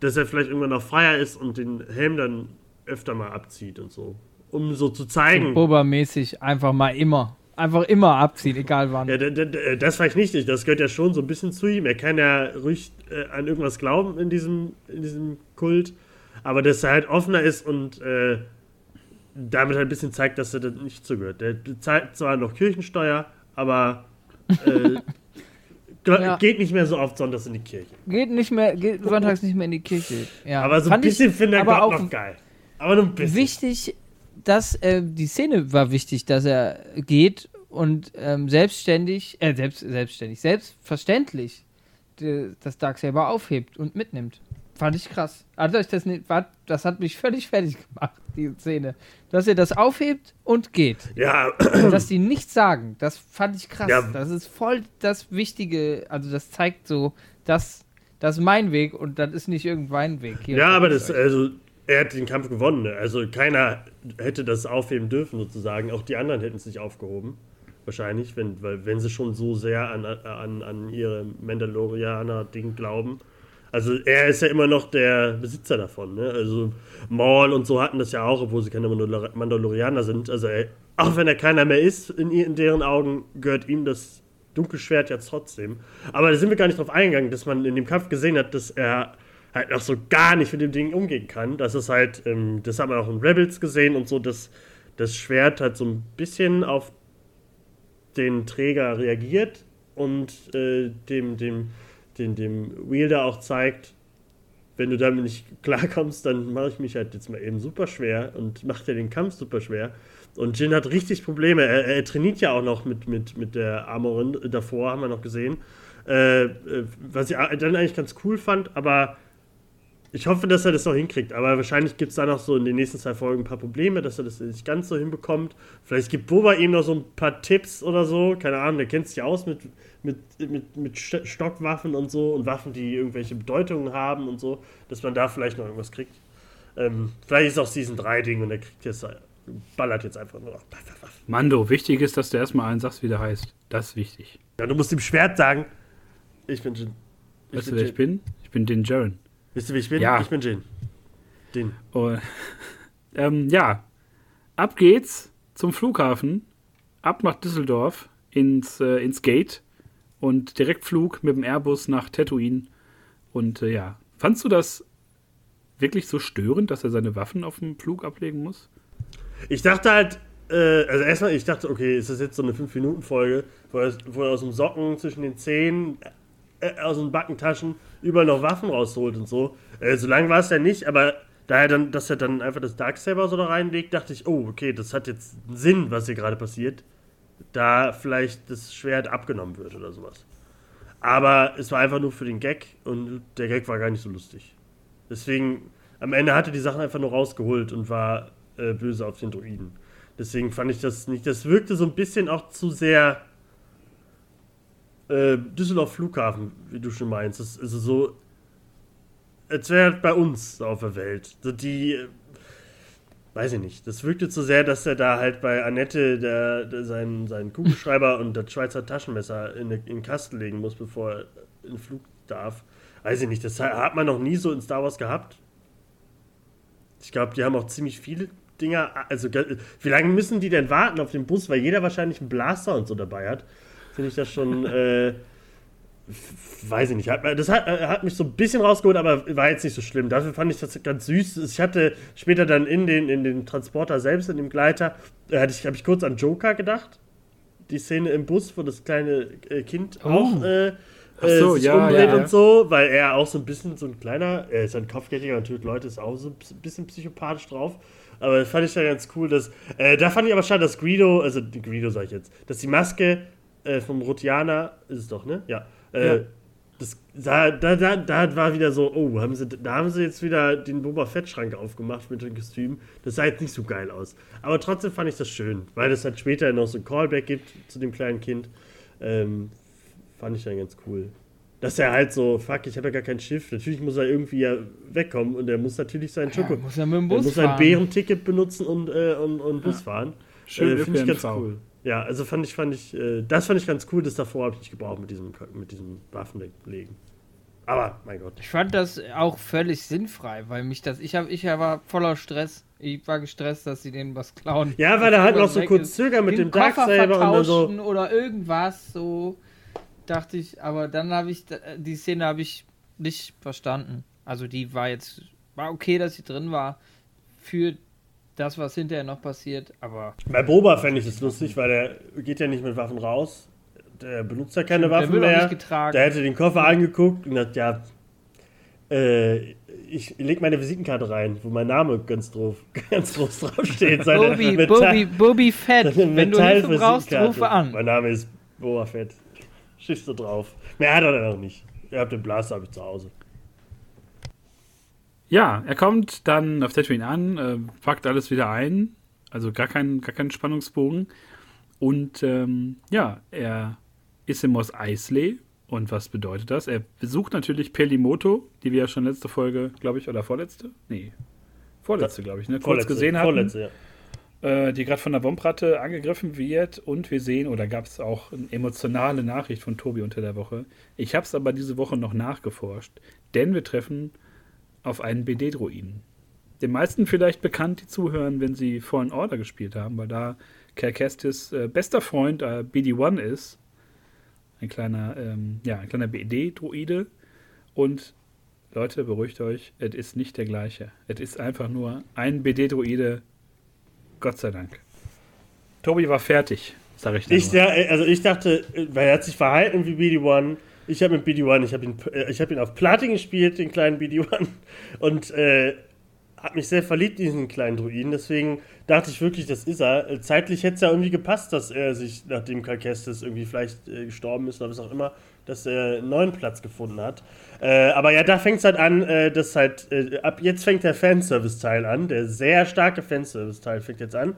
dass er vielleicht irgendwann noch freier ist und den Helm dann öfter mal abzieht und so. Um so zu zeigen. Boba-mäßig einfach mal immer. Einfach immer abziehen, egal wann. Ja, das vielleicht nicht. Das gehört ja schon so ein bisschen zu ihm. Er kann ja ruhig äh, an irgendwas glauben in diesem, in diesem Kult. Aber dass er halt offener ist und äh, damit halt ein bisschen zeigt, dass er das nicht zugehört. Der zahlt zwar noch Kirchensteuer, aber äh, [LAUGHS] ja. geht nicht mehr so oft sonntags in die Kirche. Geht nicht mehr, geht sonntags nicht mehr in die Kirche. Ja. Aber so ein bisschen finde ich aber auch noch geil. Aber nur ein bisschen. Wichtig, dass äh, die Szene war wichtig, dass er geht und ähm, selbstständig, äh, selbst, selbstständig, selbstverständlich die, das Darksaber aufhebt und mitnimmt. Fand ich krass. Also ich das nicht, war, das hat mich völlig fertig gemacht, die Szene. Dass er das aufhebt und geht. Ja. dass die nichts sagen, das fand ich krass. Ja. Das ist voll das Wichtige, also das zeigt so, dass das ist mein Weg und das ist nicht irgendein Weg. Hier ja, aber das, also er hat den Kampf gewonnen. Ne? Also keiner hätte das aufheben dürfen, sozusagen. Auch die anderen hätten es nicht aufgehoben. Wahrscheinlich, wenn, weil, wenn sie schon so sehr an, an, an ihre Mandalorianer-Ding glauben. Also er ist ja immer noch der Besitzer davon. Ne? Also Maul und so hatten das ja auch, obwohl sie keine Mandalorianer sind. Also er, auch wenn er keiner mehr ist, in, in deren Augen gehört ihm das Dunkelschwert ja trotzdem. Aber da sind wir gar nicht drauf eingegangen, dass man in dem Kampf gesehen hat, dass er halt noch so gar nicht mit dem Ding umgehen kann. Das ist halt, ähm, das haben wir auch in Rebels gesehen und so, dass das Schwert halt so ein bisschen auf den Träger reagiert und äh, dem, dem den dem Wielder auch zeigt, wenn du damit nicht [LAUGHS] klarkommst, dann mache ich mich halt jetzt mal eben super schwer und macht dir den Kampf super schwer. Und Jin hat richtig Probleme. Er, er, trainiert ja auch noch mit, mit, mit der Armorin davor, haben wir noch gesehen. Äh, äh was ich dann eigentlich ganz cool fand, aber ich hoffe, dass er das noch hinkriegt, aber wahrscheinlich gibt es da noch so in den nächsten zwei Folgen ein paar Probleme, dass er das nicht ganz so hinbekommt. Vielleicht gibt Boba ihm noch so ein paar Tipps oder so. Keine Ahnung, der kennt sich aus mit, mit, mit, mit Stockwaffen und so und Waffen, die irgendwelche Bedeutungen haben und so, dass man da vielleicht noch irgendwas kriegt. Ähm, vielleicht ist auch Season 3 Ding und er kriegt jetzt, ballert jetzt einfach nur noch. Mando, wichtig ist, dass du erstmal einen sagst, wie der heißt. Das ist wichtig. Ja, du musst dem Schwert sagen, ich bin Jin. Weißt du, wer ich bin? Ich bin Din Jaren. Wisst ihr, wie ich bin? Ja. Ich bin Jin. Den. Oh, [LAUGHS] ähm, ja. Ab geht's zum Flughafen. Ab nach Düsseldorf ins, äh, ins Gate und Direktflug mit dem Airbus nach Tatooine. Und äh, ja, fandst du das wirklich so störend, dass er seine Waffen auf dem Flug ablegen muss? Ich dachte halt, äh, also erstmal, ich dachte, okay, ist das jetzt so eine 5-Minuten-Folge, wo, wo, er aus dem Socken zwischen den Zehen äh, aus den Backentaschen überall noch Waffen rausholt und so. Äh, so lange war es ja nicht, aber da er dann, dass er dann einfach das Darksaber so da reinlegt, dachte ich, oh, okay, das hat jetzt einen Sinn, was hier gerade passiert. Da vielleicht das Schwert abgenommen wird oder sowas. Aber es war einfach nur für den Gag und der Gag war gar nicht so lustig. Deswegen, am Ende hatte die Sachen einfach nur rausgeholt und war äh, böse auf den Druiden. Deswegen fand ich das nicht. Das wirkte so ein bisschen auch zu sehr äh, Düsseldorf Flughafen, wie du schon meinst. Das ist so, als wäre bei uns auf der Welt. So die, äh, weiß ich nicht, das wirkte zu sehr, dass er da halt bei Annette der, der seinen, seinen Kugelschreiber [LAUGHS] und das Schweizer Taschenmesser in, in den Kasten legen muss, bevor er in den Flug darf. Weiß ich nicht, das hat man noch nie so in Star Wars gehabt. Ich glaube, die haben auch ziemlich viele Dinger. Also, wie lange müssen die denn warten auf den Bus, weil jeder wahrscheinlich einen Blaster und so dabei hat? Finde ich das schon, äh, weiß ich nicht. Das hat, äh, hat, mich so ein bisschen rausgeholt, aber war jetzt nicht so schlimm. Dafür fand ich das ganz süß. Ich hatte später dann in den, in den Transporter selbst, in dem Gleiter, äh, hatte ich, habe ich kurz an Joker gedacht. Die Szene im Bus, wo das kleine äh, Kind oh. auch äh, äh so, sich ja, umdreht ja, ja. und so, weil er auch so ein bisschen so ein kleiner, er ist ein Kopfgeldjäger und tötet Leute, ist auch so ein bisschen psychopathisch drauf. Aber das fand ich ja ganz cool, dass, äh, da fand ich aber schade, dass Greedo, also Greedo sag ich jetzt, dass die Maske äh, vom Rotianer ist es doch, ne? Ja. Äh, ja. das, da, da, da, da war wieder so, oh, haben sie, da haben sie jetzt wieder den Boba Fett-Schrank aufgemacht mit dem Kostüm. Das sah jetzt nicht so geil aus. Aber trotzdem fand ich das schön, weil es halt später noch so ein Callback gibt zu dem kleinen Kind. Ähm, fand ich dann ganz cool. Dass er halt so, fuck, ich habe ja gar kein Schiff. Natürlich muss er irgendwie ja wegkommen und er muss natürlich seinen Schoko. Ja, muss er mit dem Bus er muss sein Bärenticket benutzen und, äh, und, und Bus ja. fahren. Schön, äh, finde ich ganz cool. Ja, also fand ich, fand ich, äh, das fand ich ganz cool, das davor habe ich nicht gebraucht mit diesem, mit diesem Waffenlegen. Aber, mein Gott. Ich fand das auch völlig sinnfrei, weil mich das, ich habe, ich war voller Stress. Ich war gestresst, dass sie denen was klauen. Ja, weil er halt noch so kurz zögern mit dem Darksaber und so. Oder irgendwas, so dachte ich, aber dann habe ich, die Szene habe ich nicht verstanden. Also die war jetzt, war okay, dass sie drin war. Für das, was hinterher noch passiert, aber. Bei Boba fände ich es lustig, weil der geht ja nicht mit Waffen raus. Der benutzt ja keine Waffen mehr. Der hätte den Koffer angeguckt und hat ja. Äh, ich leg meine Visitenkarte rein, wo mein Name ganz drauf, [LAUGHS] ganz groß draufsteht. Seine Bobby, Bobby, Bobby Fett. Wenn du Hilfe brauchst, rufe an. Mein Name ist Boba Fett. Schiffst du drauf. Mehr hat er noch nicht. Ihr habt den Blaster, habe ich zu Hause. Ja, er kommt dann auf Tatooine an, äh, packt alles wieder ein, also gar keinen gar kein Spannungsbogen. Und ähm, ja, er ist in Mos Eisley. Und was bedeutet das? Er besucht natürlich Pelimoto, die wir ja schon letzte Folge, glaube ich, oder vorletzte? Nee, vorletzte, glaube ich, ne? Kurz vorletzte, gesehen haben. Vorletzte, ja. Äh, die gerade von der Wompratte angegriffen wird. Und wir sehen, oder gab es auch eine emotionale Nachricht von Tobi unter der Woche. Ich habe es aber diese Woche noch nachgeforscht, denn wir treffen auf einen BD-Druiden. Den meisten vielleicht bekannt, die zuhören, wenn sie Fallen Order gespielt haben, weil da Cal Kestis äh, bester Freund äh, BD-1 ist. Ein kleiner, ähm, ja, ein kleiner BD-Druide. Und Leute, beruhigt euch, es ist nicht der gleiche. Es ist einfach nur ein BD-Druide. Gott sei Dank. Tobi war fertig, sag ich dir. Ich, ja, also ich dachte, weil er hat sich verhalten wie BD-1 ich habe mit BD-1, ich habe ihn, äh, hab ihn auf Platin gespielt, den kleinen BD-1. Und äh, habe mich sehr verliebt in diesen kleinen Druiden. Deswegen dachte ich wirklich, das ist er. Äh, zeitlich hätte es ja irgendwie gepasst, dass er sich, nachdem Kalkestis irgendwie vielleicht äh, gestorben ist oder was auch immer, dass er einen neuen Platz gefunden hat. Äh, aber ja, da fängt es halt an, äh, dass halt, äh, ab jetzt fängt der Fanservice-Teil an. Der sehr starke Fanservice-Teil fängt jetzt an.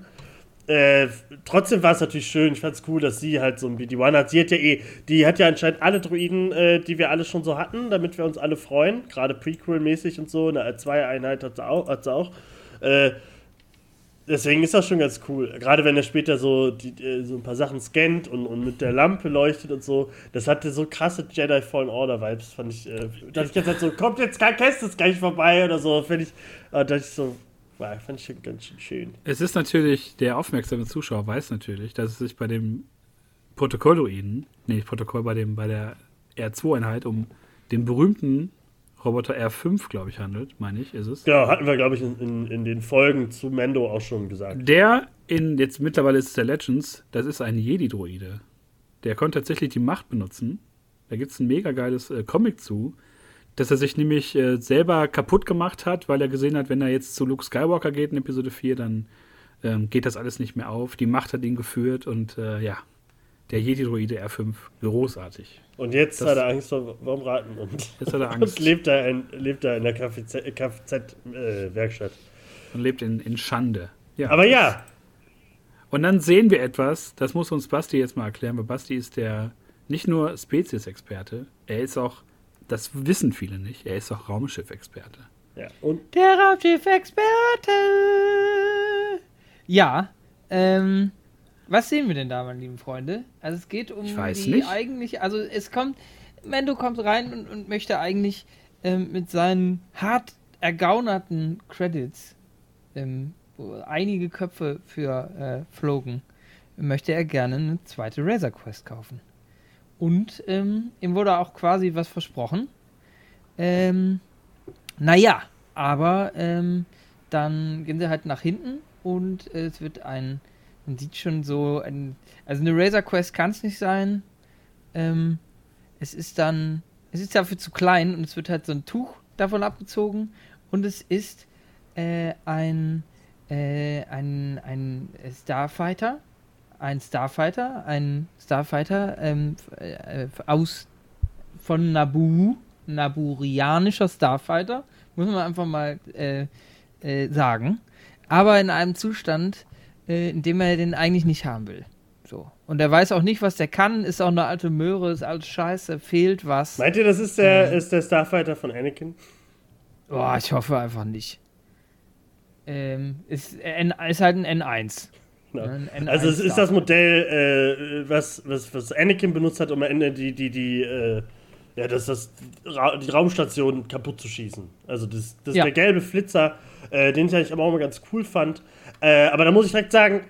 Äh, trotzdem war es natürlich schön. Ich fand es cool, dass sie halt so ein BD-1 hat. Sie hat ja eh, die hat ja anscheinend alle Druiden, äh, die wir alle schon so hatten, damit wir uns alle freuen. Gerade Prequel-mäßig und so. Eine R2-Einheit hat sie auch. Hat sie auch. Äh, deswegen ist das schon ganz cool. Gerade wenn er später so, die, äh, so ein paar Sachen scannt und, und mit der Lampe leuchtet und so. Das hatte so krasse Jedi Fallen Order Vibes, fand ich. Äh, da ich jetzt halt so, kommt jetzt kein Kästes gleich vorbei oder so. Finde ich, äh, da ich so, war, fand ich ganz schön schön. Es ist natürlich, der aufmerksame Zuschauer weiß natürlich, dass es sich bei dem Protokolloiden, nee, Protokoll bei dem, bei der R2-Einheit um den berühmten Roboter R5, glaube ich, handelt, meine ich, ist es. Genau, hatten wir, glaube ich, in, in, in, den Folgen zu Mendo auch schon gesagt. Der in, jetzt mittlerweile ist es der Legends, das ist ein Jedi-Droide. Der konnte tatsächlich die Macht benutzen. Da gibt es ein mega geiles äh, Comic zu dass er sich nämlich äh, selber kaputt gemacht hat, weil er gesehen hat, wenn er jetzt zu Luke Skywalker geht in Episode 4, dann ähm, geht das alles nicht mehr auf. Die Macht hat ihn geführt und äh, ja, der Jedi-Droide R5, großartig. Und jetzt das, hat er Angst vor Raten und, jetzt hat er [LAUGHS] Angst. und lebt, er in, lebt er in der Kfz-Werkstatt. Äh, und lebt in, in Schande. Ja. Aber ja. Und dann sehen wir etwas, das muss uns Basti jetzt mal erklären, weil Basti ist der nicht nur Spezies-Experte, er ist auch das wissen viele nicht. Er ist auch Raumschiff-Experte. Ja, und? Der Raumschiff-Experte! Ja, ähm, was sehen wir denn da, meine lieben Freunde? Also es geht um ich weiß die nicht. eigentlich, also es kommt, Mendo kommt rein und, und möchte eigentlich ähm, mit seinen hart ergaunerten Credits, ähm, einige Köpfe für äh, flogen, möchte er gerne eine zweite Razor Quest kaufen. Und ähm, ihm wurde auch quasi was versprochen. Ähm, naja, aber ähm, dann gehen sie halt nach hinten und äh, es wird ein, man sieht schon so, ein, also eine Razor Quest kann es nicht sein. Ähm, es ist dann, es ist dafür zu klein und es wird halt so ein Tuch davon abgezogen und es ist äh, ein, äh, ein, ein Starfighter ein Starfighter, ein Starfighter ähm, äh, aus von Naboo, naburianischer Starfighter, muss man einfach mal äh, äh, sagen, aber in einem Zustand, äh, in dem er den eigentlich nicht haben will. So. Und er weiß auch nicht, was der kann, ist auch eine alte Möhre, ist alles scheiße, fehlt was. Meint ihr, das ist der, ist der Starfighter von Anakin? Boah, ich hoffe einfach nicht. Ähm, ist, N, ist halt ein N1. Genau. Ein N1 Also es ist das Modell, äh, was, was, was Anakin benutzt hat, um am Ende die, die, die, äh, ja, das, das, die Raumstation kaputt zu schießen. Also das, das Ja. ist der gelbe Flitzer, äh, den ich aber auch mal ganz cool fand. Äh, aber da muss ich direkt sagen,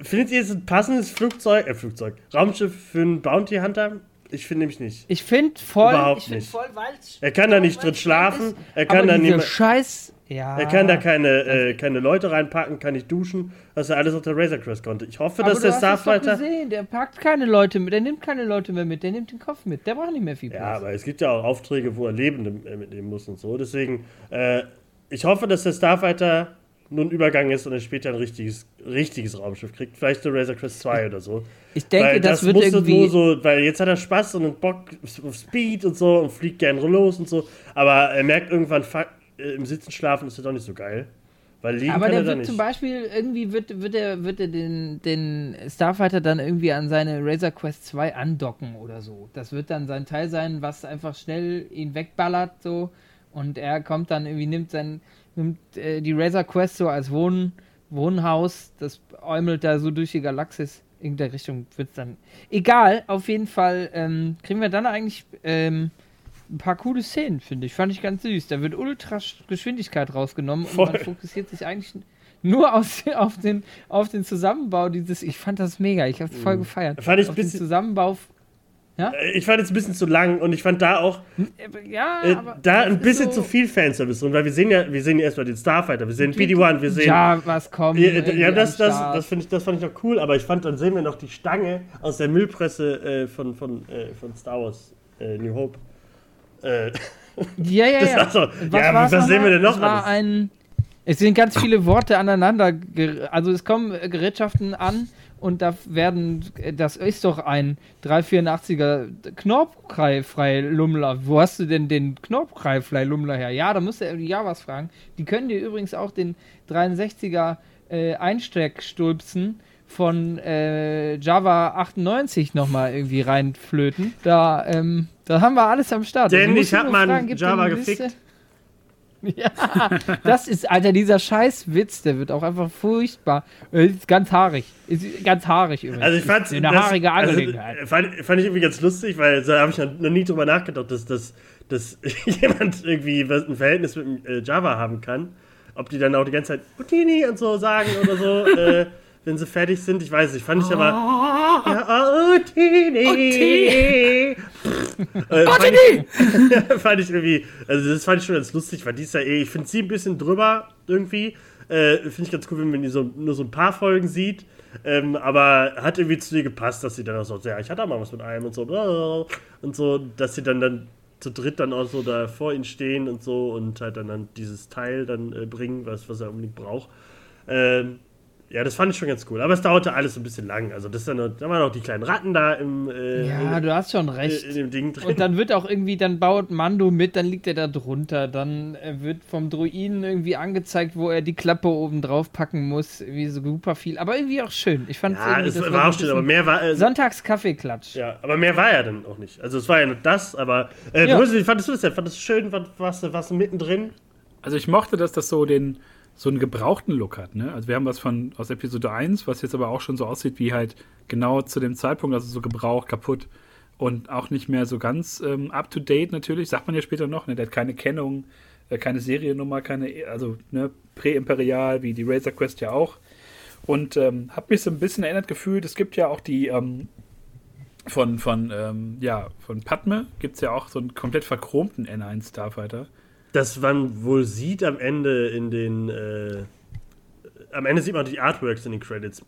findet ihr es ein passendes Flugzeug, äh, Flugzeug, Raumschiff für einen Bounty Hunter? Ich finde nämlich nicht. Ich finde voll, Überhaupt ich find nicht. voll, weil Er kann da nicht drin schlafen, er kann da niemand- Scheiß, ja. Er kann da keine, äh, keine Leute reinpacken, kann nicht duschen, was er alles auf der Razor Crest konnte. Ich hoffe, aber dass der Starfighter. gesehen, der packt keine Leute mit, der nimmt keine Leute mehr mit, der nimmt den Kopf mit, der braucht nicht mehr viel Platz. Ja, aber es gibt ja auch Aufträge, wo er Lebende äh, mitnehmen muss und so. Deswegen, äh, ich hoffe, dass der Starfighter nur ein Übergang ist und er später ein richtiges, richtiges Raumschiff kriegt. Vielleicht der Razor Crest 2 oder so. ich denke, weil das, wird muss irgendwie. nur so, weil jetzt hat er Spaß und einen Bock auf Speed und so und fliegt gerne los und so. Aber er merkt irgendwann, fuck, äh, im Sitzen schlafen ist ja doch nicht so geil. Weil liegen aber kann der er da wird nicht. zum Beispiel, irgendwie wird, wird er, wird er den, den Starfighter dann irgendwie an seine Razor Quest 2 andocken oder so. Das wird dann sein Teil sein, was einfach schnell ihn wegballert so. Und er kommt dann irgendwie, nimmt sein, nimmt äh, die Razor Quest so als Wohn, Wohnhaus, das äumelt da so durch die Galaxis. In der Richtung wird es dann. Egal, auf jeden Fall ähm, kriegen wir dann eigentlich ähm, ein paar coole Szenen, finde ich. Fand ich ganz süß. Da wird ultra Sch- Geschwindigkeit rausgenommen und man Voll. fokussiert sich eigentlich nur auf, auf, den, auf den Zusammenbau dieses. Ich fand das mega. Ich habe es voll gefeiert. Fand ich auf ein den bisschen- Zusammenbau. Äh, Ich fand es ein bisschen zu lang und ich fand da auch Äh, Ja, äh, aber. da ein bisschen so- zu viel Fanservice drin, weil wir sehen ja, wir sehen ja erstmal den Starfighter, wir sehen BD-1, wir sehen. Ja, was kommt. Ja, ja, das, das, das, finde ich, das fand ich noch cool, aber ich fand, dann sehen wir noch die Stange aus der Müllpresse äh, von, von, äh, von Star Wars äh, New Hope. Äh, Ja, ja, [LAUGHS] Das ja. war so, ja, war's was sehen wir denn noch Es war alles? ein. Es sind ganz viele Worte aneinander. Also es kommen Gerätschaften an und da werden. Das ist doch ein 384er Knorpelfrei Lummler. Wo hast du denn den Knorpelfrei Lummler her? Ja, da musst du irgendwie ja was fragen. Die können dir übrigens auch den 63er äh, Einsteckstulpsen von äh, Java 98 nochmal irgendwie reinflöten. Da, ähm, da haben wir alles am Start. Denn Also ich du hab nur mal fragen, Java eine Liste? [LAUGHS] Ja, das ist, Alter, dieser Scheißwitz, der wird auch einfach furchtbar. Äh, Ist ganz haarig. Ist ganz haarig übrigens. Also ich fand Ist eine haarige Angelegenheit. Also, fand, fand ich irgendwie ganz lustig, weil da habe ich noch nie drüber nachgedacht, dass, dass, dass [LAUGHS] jemand irgendwie ein Verhältnis mit äh, Java haben kann. Ob die dann auch die ganze Zeit Butini und so sagen oder so, [LAUGHS] äh, wenn sie fertig sind. Ich weiß nicht, fand ich aber. Ja, Utini! Äh, fand, ich, [LAUGHS] fand ich irgendwie, also das fand ich schon ganz lustig, weil die ist ja eh, ich finde sie ein bisschen drüber irgendwie. Äh, finde ich ganz cool, wenn man die so, nur so ein paar Folgen sieht. Ähm, aber hat irgendwie zu dir gepasst, dass sie dann auch so, ja, ich hatte auch mal was mit einem und so, und so, dass sie dann, dann zu dritt dann auch so da vor ihnen stehen und so und halt dann, dann dieses Teil dann äh, bringen, was, was er unbedingt braucht. Ähm, ja, das fand ich schon ganz cool. Aber es dauerte alles so ein bisschen lang. Also, das ist dann da waren noch die kleinen Ratten da im, äh, Ja, in, du hast schon recht. in dem Ding drin. Und dann wird auch irgendwie, dann baut Mando mit, dann liegt er da drunter. Dann äh, wird vom Druiden irgendwie angezeigt, wo er die Klappe oben drauf packen muss. Irgendwie so super viel. Aber irgendwie auch schön. Ich fand ja, irgendwie, es war so auch schön, aber mehr war. Äh, Sonntagskaffeeklatsch. ja, aber mehr war ja dann auch nicht. Also, es war ja nur das, aber. Äh, Ja. ja. Wie fandest du das denn? Fandest du es schön? War- du, warst du mittendrin? Also ich mochte, dass das so den so einen gebrauchten Look hat. Ne? Also wir haben was von aus Episode 1, was jetzt aber auch schon so aussieht wie halt genau zu dem Zeitpunkt, also so gebraucht, kaputt und auch nicht mehr so ganz ähm, up to date natürlich. Sagt man ja später noch. Ne? Der hat keine Kennung, äh, keine Seriennummer, keine also ne, präimperial wie die Razor Quest ja auch. Und ähm, habe mich so ein bisschen erinnert gefühlt. Es gibt ja auch die ähm, von von ähm, ja von Padme gibt es ja auch so einen komplett verchromten N1 Starfighter. Das man wohl sieht am Ende in den. Äh, am Ende sieht man die Artworks in den Credits.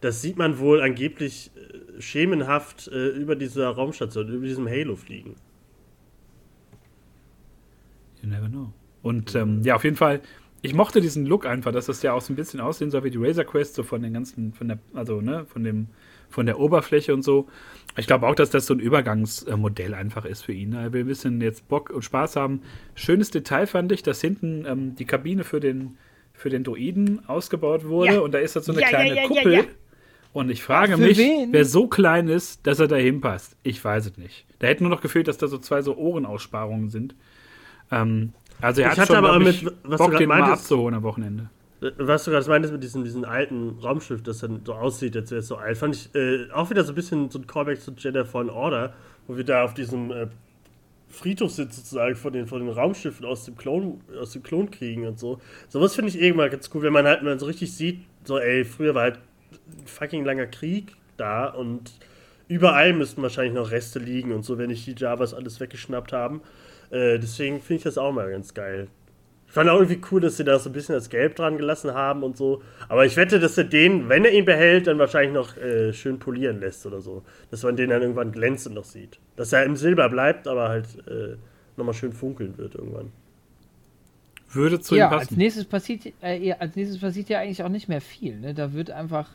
Das sieht man wohl angeblich äh, schemenhaft äh, über dieser Raumstation, über diesem Halo fliegen. You never know. Und ähm, ja, auf jeden Fall, ich mochte diesen Look einfach, dass das ja auch so ein bisschen aussehen soll wie die Razor Quest, so von den ganzen, von der, also, ne, von dem, von der Oberfläche und so. Ich glaube auch, dass das so ein Übergangsmodell einfach ist für ihn. Er will ein bisschen jetzt Bock und Spaß haben. Schönes Detail fand ich, dass hinten ähm, die Kabine für den, für den Droiden ausgebaut wurde Ja. und da ist jetzt so eine Ja, kleine ja, ja, Kuppel. ja. Und ich frage Für mich, wen? wer so klein ist, dass er da hinpasst. Ich weiß es nicht. Da hätte nur noch gefehlt, dass da so zwei so Ohrenaussparungen sind. Ähm, also er Ich hat hatte schon, aber mit- ich, was du Bock, grad den mal meintest- abzuholen am Wochenende. Was du gerade meintest mit diesem, diesem alten Raumschiff, das dann so aussieht, als wäre so alt, fand ich äh, auch wieder so ein bisschen so ein Callback zu Jedi Fallen Order, wo wir da auf diesem äh, Friedhof sind sozusagen von den, von den Raumschiffen aus dem Klon, aus dem Klonkriegen und so. Sowas finde ich irgendwann ganz cool, wenn man halt mal so richtig sieht, so ey, früher war halt ein fucking langer Krieg da und überall müssten wahrscheinlich noch Reste liegen und so, wenn nicht die Javas alles weggeschnappt haben. Äh, deswegen finde ich das auch mal ganz geil. Ich fand auch irgendwie cool, dass sie da so ein bisschen das Gelb dran gelassen haben und so. Aber ich wette, dass er den, wenn er ihn behält, dann wahrscheinlich noch äh, schön polieren lässt oder so. Dass man den dann irgendwann glänzend noch sieht. Dass er im Silber bleibt, aber halt äh, nochmal schön funkeln wird irgendwann. Würde zu ja, ihm als passen. nächstes passiert, äh, ja, als nächstes passiert ja eigentlich auch nicht mehr viel. Ne? Da wird einfach,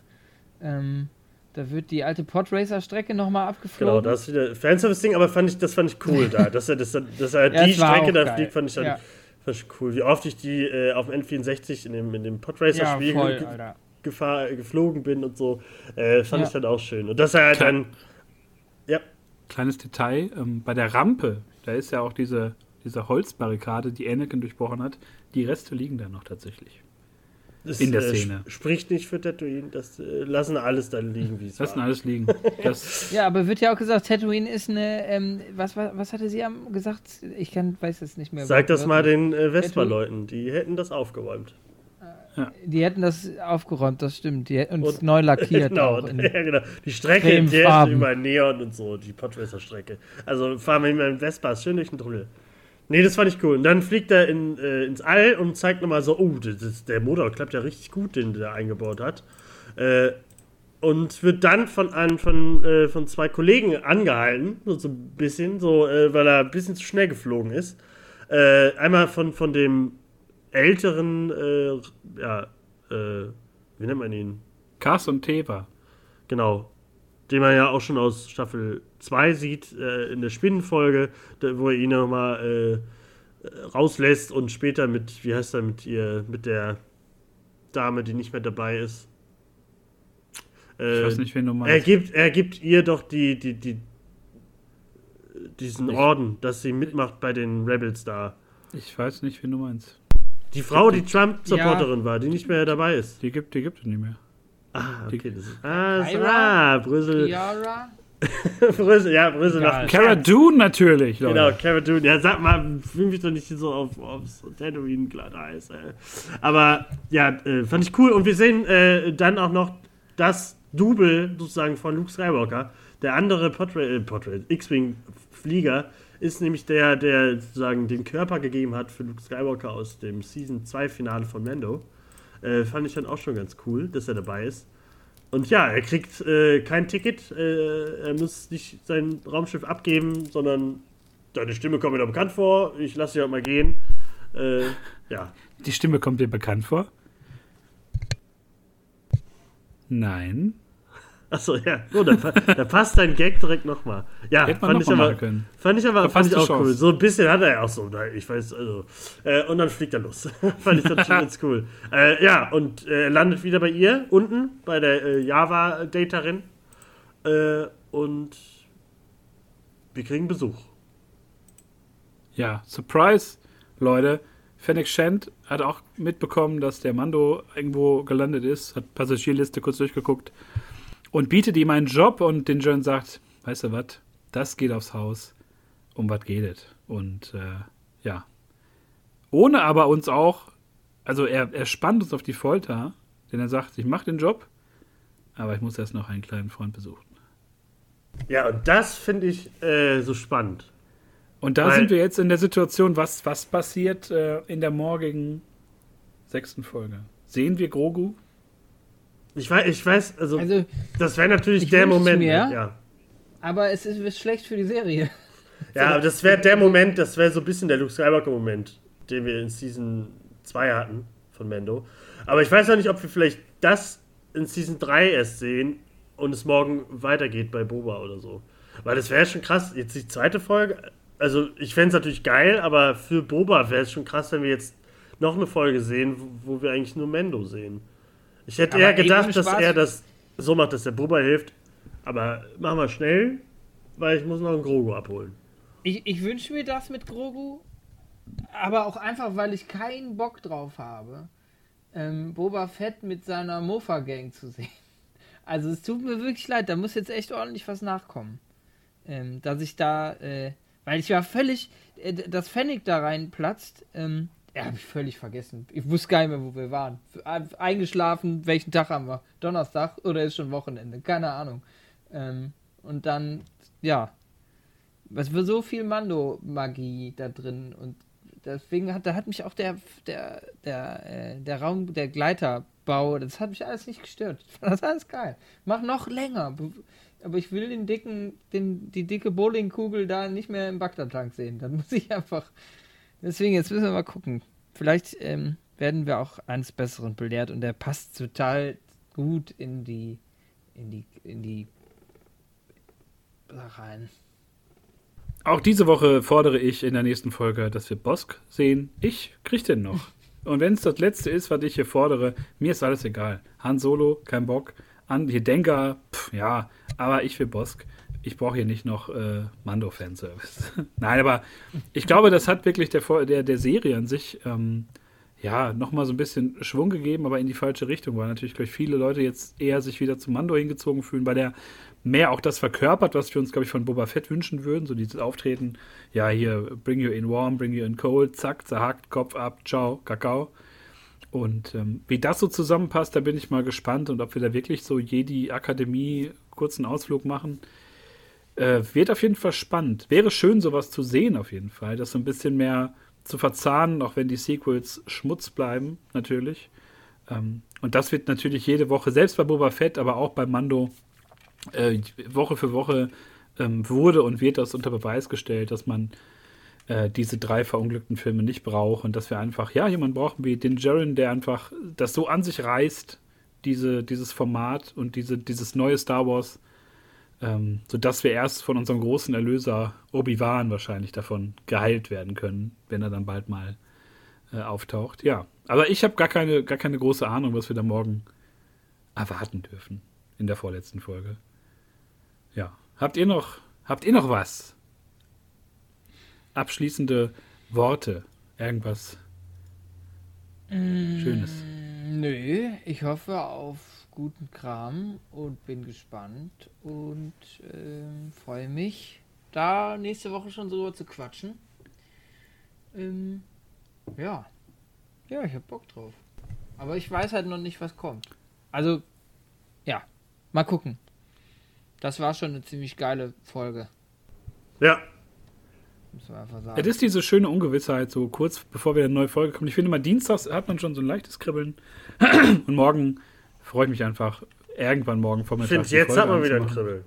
ähm, da wird die alte Podracer-Strecke nochmal abgeflogen. Genau, das ist wieder Fanservice-Ding, aber fand ich, das fand ich cool da. [LAUGHS] Dass er, das, dass er Ja, die Strecke da geil. fliegt, fand ich dann Ja. Fand ich cool. Wie oft ich die äh, auf dem N64 in dem, in dem ja, Podracer-Spiel voll, ge- gefahr, geflogen bin und so, äh, fand Ja. ich dann auch schön. Und dass er halt dann. Ja, Kleines Detail, ähm, bei der Rampe, da ist ja auch diese, diese Holzbarrikade, die Anakin durchbrochen hat. Die Reste liegen da noch tatsächlich. Das In der äh, Szene. sp- spricht nicht für Tatooine. Das äh, lassen alles dann liegen, wie es Lassen war. alles liegen. [LAUGHS] Das, Ja, aber wird ja auch gesagt, Tatooine ist eine, ähm, was, was, was hatte sie am gesagt? Ich kann, weiß es nicht mehr. Sag das mal den äh, Vespa-Leuten, die hätten das aufgeräumt. Die hätten das aufgeräumt, das stimmt. Die hätten uns Und- neu lackiert. [LAUGHS] genau, auch in, [LAUGHS] ja, genau. Die Strecke, die überall Neon und so, die Podracer-Strecke. Also fahren wir mit dem Vespa schön durch den Tunnel. Nee, das fand ich cool. Und dann fliegt er in, äh, ins All und zeigt nochmal so, oh, das ist, der Motor klappt ja richtig gut, den der eingebaut hat. Äh, und wird dann von, einem, von, äh, von zwei Kollegen angehalten, so, so ein bisschen, so, äh, weil er ein bisschen zu schnell geflogen ist. Äh, einmal von, von dem älteren, äh, ja, wie nennt man ihn? Kars und Teva. Genau. Den man ja auch schon aus Staffel 2 sieht, äh, in der Spinnenfolge, da, wo er ihn nochmal äh, äh, rauslässt und später mit, wie heißt er, mit ihr, mit der Dame, die nicht mehr dabei ist. Äh, Ich weiß nicht, wen du er meinst. gibt, er gibt ihr doch die, die, die, diesen Ich- Orden, dass sie mitmacht bei den Rebels da. Ich weiß nicht, wen du meinst. Die Frau, die Trump-Supporterin war, die nicht mehr dabei ist. Die gibt, die gibt es nicht mehr. Ah, okay. Das ist, ah, ah, Brüssel. Yara? [LAUGHS] Brüssel, ja, Brüssel Egal. macht Cara Dune natürlich, Leute. Genau, Cara Dune. Ja, sag mal, fühl mich doch nicht so auf, aufs Tatooine glatt Eis, ey. Aber ja, äh, fand ich cool. Und wir sehen äh, dann auch noch das Double sozusagen von Luke Skywalker. Der andere Portrait, äh, Portrait X-Wing-Flieger ist nämlich der, der sozusagen den Körper gegeben hat für Luke Skywalker aus dem Season 2-Finale von Mando. Äh, fand ich dann auch schon ganz cool, dass er dabei ist. Und ja, er kriegt äh, kein Ticket, äh, er muss nicht sein Raumschiff abgeben, sondern deine Stimme kommt mir da bekannt vor, ich lasse dich auch mal gehen. Äh, ja, Die Stimme kommt dir bekannt vor? Nein. Achso, ja, oh, da, da passt dein Gag direkt nochmal. Ja, Hätte man fand noch ich, mal aber, können. fand ich aber fand ich auch Chance. cool. So ein bisschen hat er ja auch so, na, ich weiß, also. Äh, und dann fliegt er los. [LAUGHS] fand ich das schon [LAUGHS] ganz cool. Äh, ja, und äh, er landet wieder bei ihr, unten, bei der äh, Java-Datarin. Äh, und wir kriegen Besuch. Ja, Surprise, Leute. Fennec Shand hat auch mitbekommen, dass der Mando irgendwo gelandet ist, hat Passagierliste kurz durchgeguckt und bietet ihm einen Job und den John sagt, weißt du was, das geht aufs Haus. Um was geht es? Und äh, ja. Ohne aber uns auch, also er, er spannt uns auf die Folter, denn er sagt, ich mache den Job, aber ich muss erst noch einen kleinen Freund besuchen. Ja, und das finde ich äh, so spannend. Und da Weil- sind wir jetzt in der Situation, was, was passiert äh, in der morgigen sechsten Folge? Sehen wir Grogu? Ich weiß, ich weiß, also, Also, das wäre natürlich ich der Moment. mir. Ja, aber es ist schlecht für die Serie. [LAUGHS] ja aber das wäre der Moment, das wäre so ein bisschen der Luke Skywalker-Moment, den wir in Season 2 hatten. von Mando. Aber ich weiß noch nicht, ob wir vielleicht das in Season 3 erst sehen und es morgen weitergeht bei Boba oder so. Weil das wäre schon krass. Jetzt die zweite Folge. Also, ich fände es natürlich geil, aber für Boba wäre es schon krass, wenn wir jetzt noch eine Folge sehen, wo, wo wir eigentlich nur Mendo sehen. Ich hätte Aber eher gedacht, eben dass er das so macht, dass der Boba hilft. Aber machen wir schnell, weil ich muss noch einen Grogu abholen. Ich, ich wünsche mir das mit Grogu, aber auch einfach, weil ich keinen Bock drauf habe, ähm, Boba Fett mit seiner Mofa-Gang zu sehen. Also es tut mir wirklich leid, da muss jetzt echt ordentlich was nachkommen. Ähm, dass ich da, äh, weil ich war völlig, äh, dass Fennec da reinplatzt, ähm, ja, habe ich völlig vergessen. Ich wusste gar nicht mehr, wo wir waren. Eingeschlafen, welchen Tag haben wir? Donnerstag oder ist schon Wochenende? Keine Ahnung. Ähm, und dann, ja, es war so viel Mando-Magie da drin und deswegen hat, da hat mich auch der, der, der, äh, der Raum, der Gleiterbau, das hat mich alles nicht gestört. Das alles geil. Mach noch länger. Be- Aber ich will den dicken, den, die dicke Bowlingkugel da nicht mehr im Bagdad-Tank sehen. Dann muss ich einfach. Deswegen, jetzt müssen wir mal gucken. Vielleicht ähm, werden wir auch eines Besseren belehrt und der passt total gut in die, in die, in die rein. Auch diese Woche fordere ich in der nächsten Folge, dass wir Bosk sehen. Ich krieg den noch. [LAUGHS] Und wenn es das letzte ist, was ich hier fordere, mir ist alles egal. Han Solo, kein Bock. An hier Denker, pff, ja, aber ich will Bosk. Ich brauche hier nicht noch äh, Mando-Fanservice. [LAUGHS] Nein, aber ich glaube, das hat wirklich der, der, der Serie an sich ähm, ja nochmal so ein bisschen Schwung gegeben, aber in die falsche Richtung, weil natürlich, glaube viele Leute jetzt eher sich wieder zu Mando hingezogen fühlen, weil der mehr auch das verkörpert, was wir uns, glaube ich, von Boba Fett wünschen würden. So dieses Auftreten, ja, hier, bring you in warm, bring you in cold, zack, zerhackt, Kopf ab, ciao, Kakao. Und ähm, wie das so zusammenpasst, da bin ich mal gespannt und ob wir da wirklich so Jedi-Akademie kurzen Ausflug machen. Äh, wird auf jeden Fall spannend. Wäre schön, sowas zu sehen, auf jeden Fall. Das so ein bisschen mehr zu verzahnen, auch wenn die Sequels Schmutz bleiben, natürlich. Ähm, und das wird natürlich jede Woche, selbst bei Boba Fett, aber auch bei Mando, äh, Woche für Woche ähm, wurde und wird das unter Beweis gestellt, dass man äh, diese drei verunglückten Filme nicht braucht und dass wir einfach, ja, jemanden brauchen wie den Jaren, der einfach das so an sich reißt, diese, dieses Format und diese, dieses neue Star Wars, ähm, sodass wir erst von unserem großen Erlöser Obi-Wan wahrscheinlich davon geheilt werden können, wenn er dann bald mal äh, auftaucht. Ja, aber ich habe gar keine, gar keine große Ahnung, was wir da morgen erwarten dürfen in der vorletzten Folge. Ja, habt ihr noch, habt ihr noch was? Abschließende Worte, irgendwas Schönes. Nö, ich hoffe auf guten Kram und bin gespannt und ähm, freue mich, da nächste Woche schon drüber zu quatschen. Ähm, ja. Ja, ich hab Bock drauf. Aber ich weiß halt noch nicht, was kommt. Also, ja, mal gucken. Das war schon eine ziemlich geile Folge, Ja, Es ist diese schöne Ungewissheit, so kurz bevor wir eine neue Folge kommen. Ich finde mal, dienstags hat man schon so ein leichtes Kribbeln. [CLEARS THROAT] Und morgen freue ich mich einfach, irgendwann morgen ich Vormittag. finde, die jetzt Folge hat man wieder ein. Kribbeln.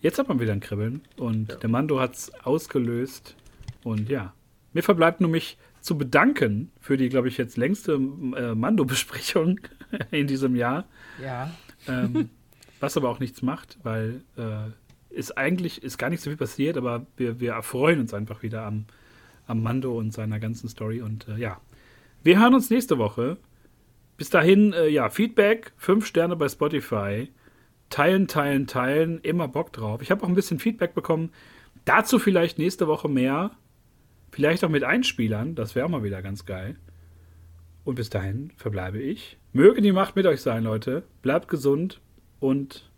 Jetzt hat man wieder ein Kribbeln. Und Ja. der Mando hat es ausgelöst. Und ja, mir verbleibt nur mich zu bedanken für die, glaube ich, jetzt längste äh, Mando-Besprechung [LAUGHS] in diesem Jahr. Ja, ähm, [LAUGHS] was aber auch nichts macht, weil äh, ist eigentlich ist gar nicht so viel passiert, aber wir, wir erfreuen uns einfach wieder am, am Mando und seiner ganzen Story. Und äh, ja, wir hören uns nächste Woche. Bis dahin, äh, ja, Feedback, fünf Sterne bei Spotify. Teilen, teilen, teilen, immer Bock drauf. Ich habe auch ein bisschen Feedback bekommen. Dazu vielleicht nächste Woche mehr. Vielleicht auch mit Einspielern. Das wäre auch mal wieder ganz geil. Und bis dahin verbleibe ich. Möge die Macht mit euch sein, Leute. Bleibt gesund und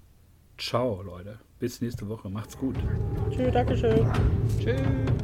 ciao, Leute. Bis nächste Woche. Macht's gut. Tschüss, Dankeschön. tschüss.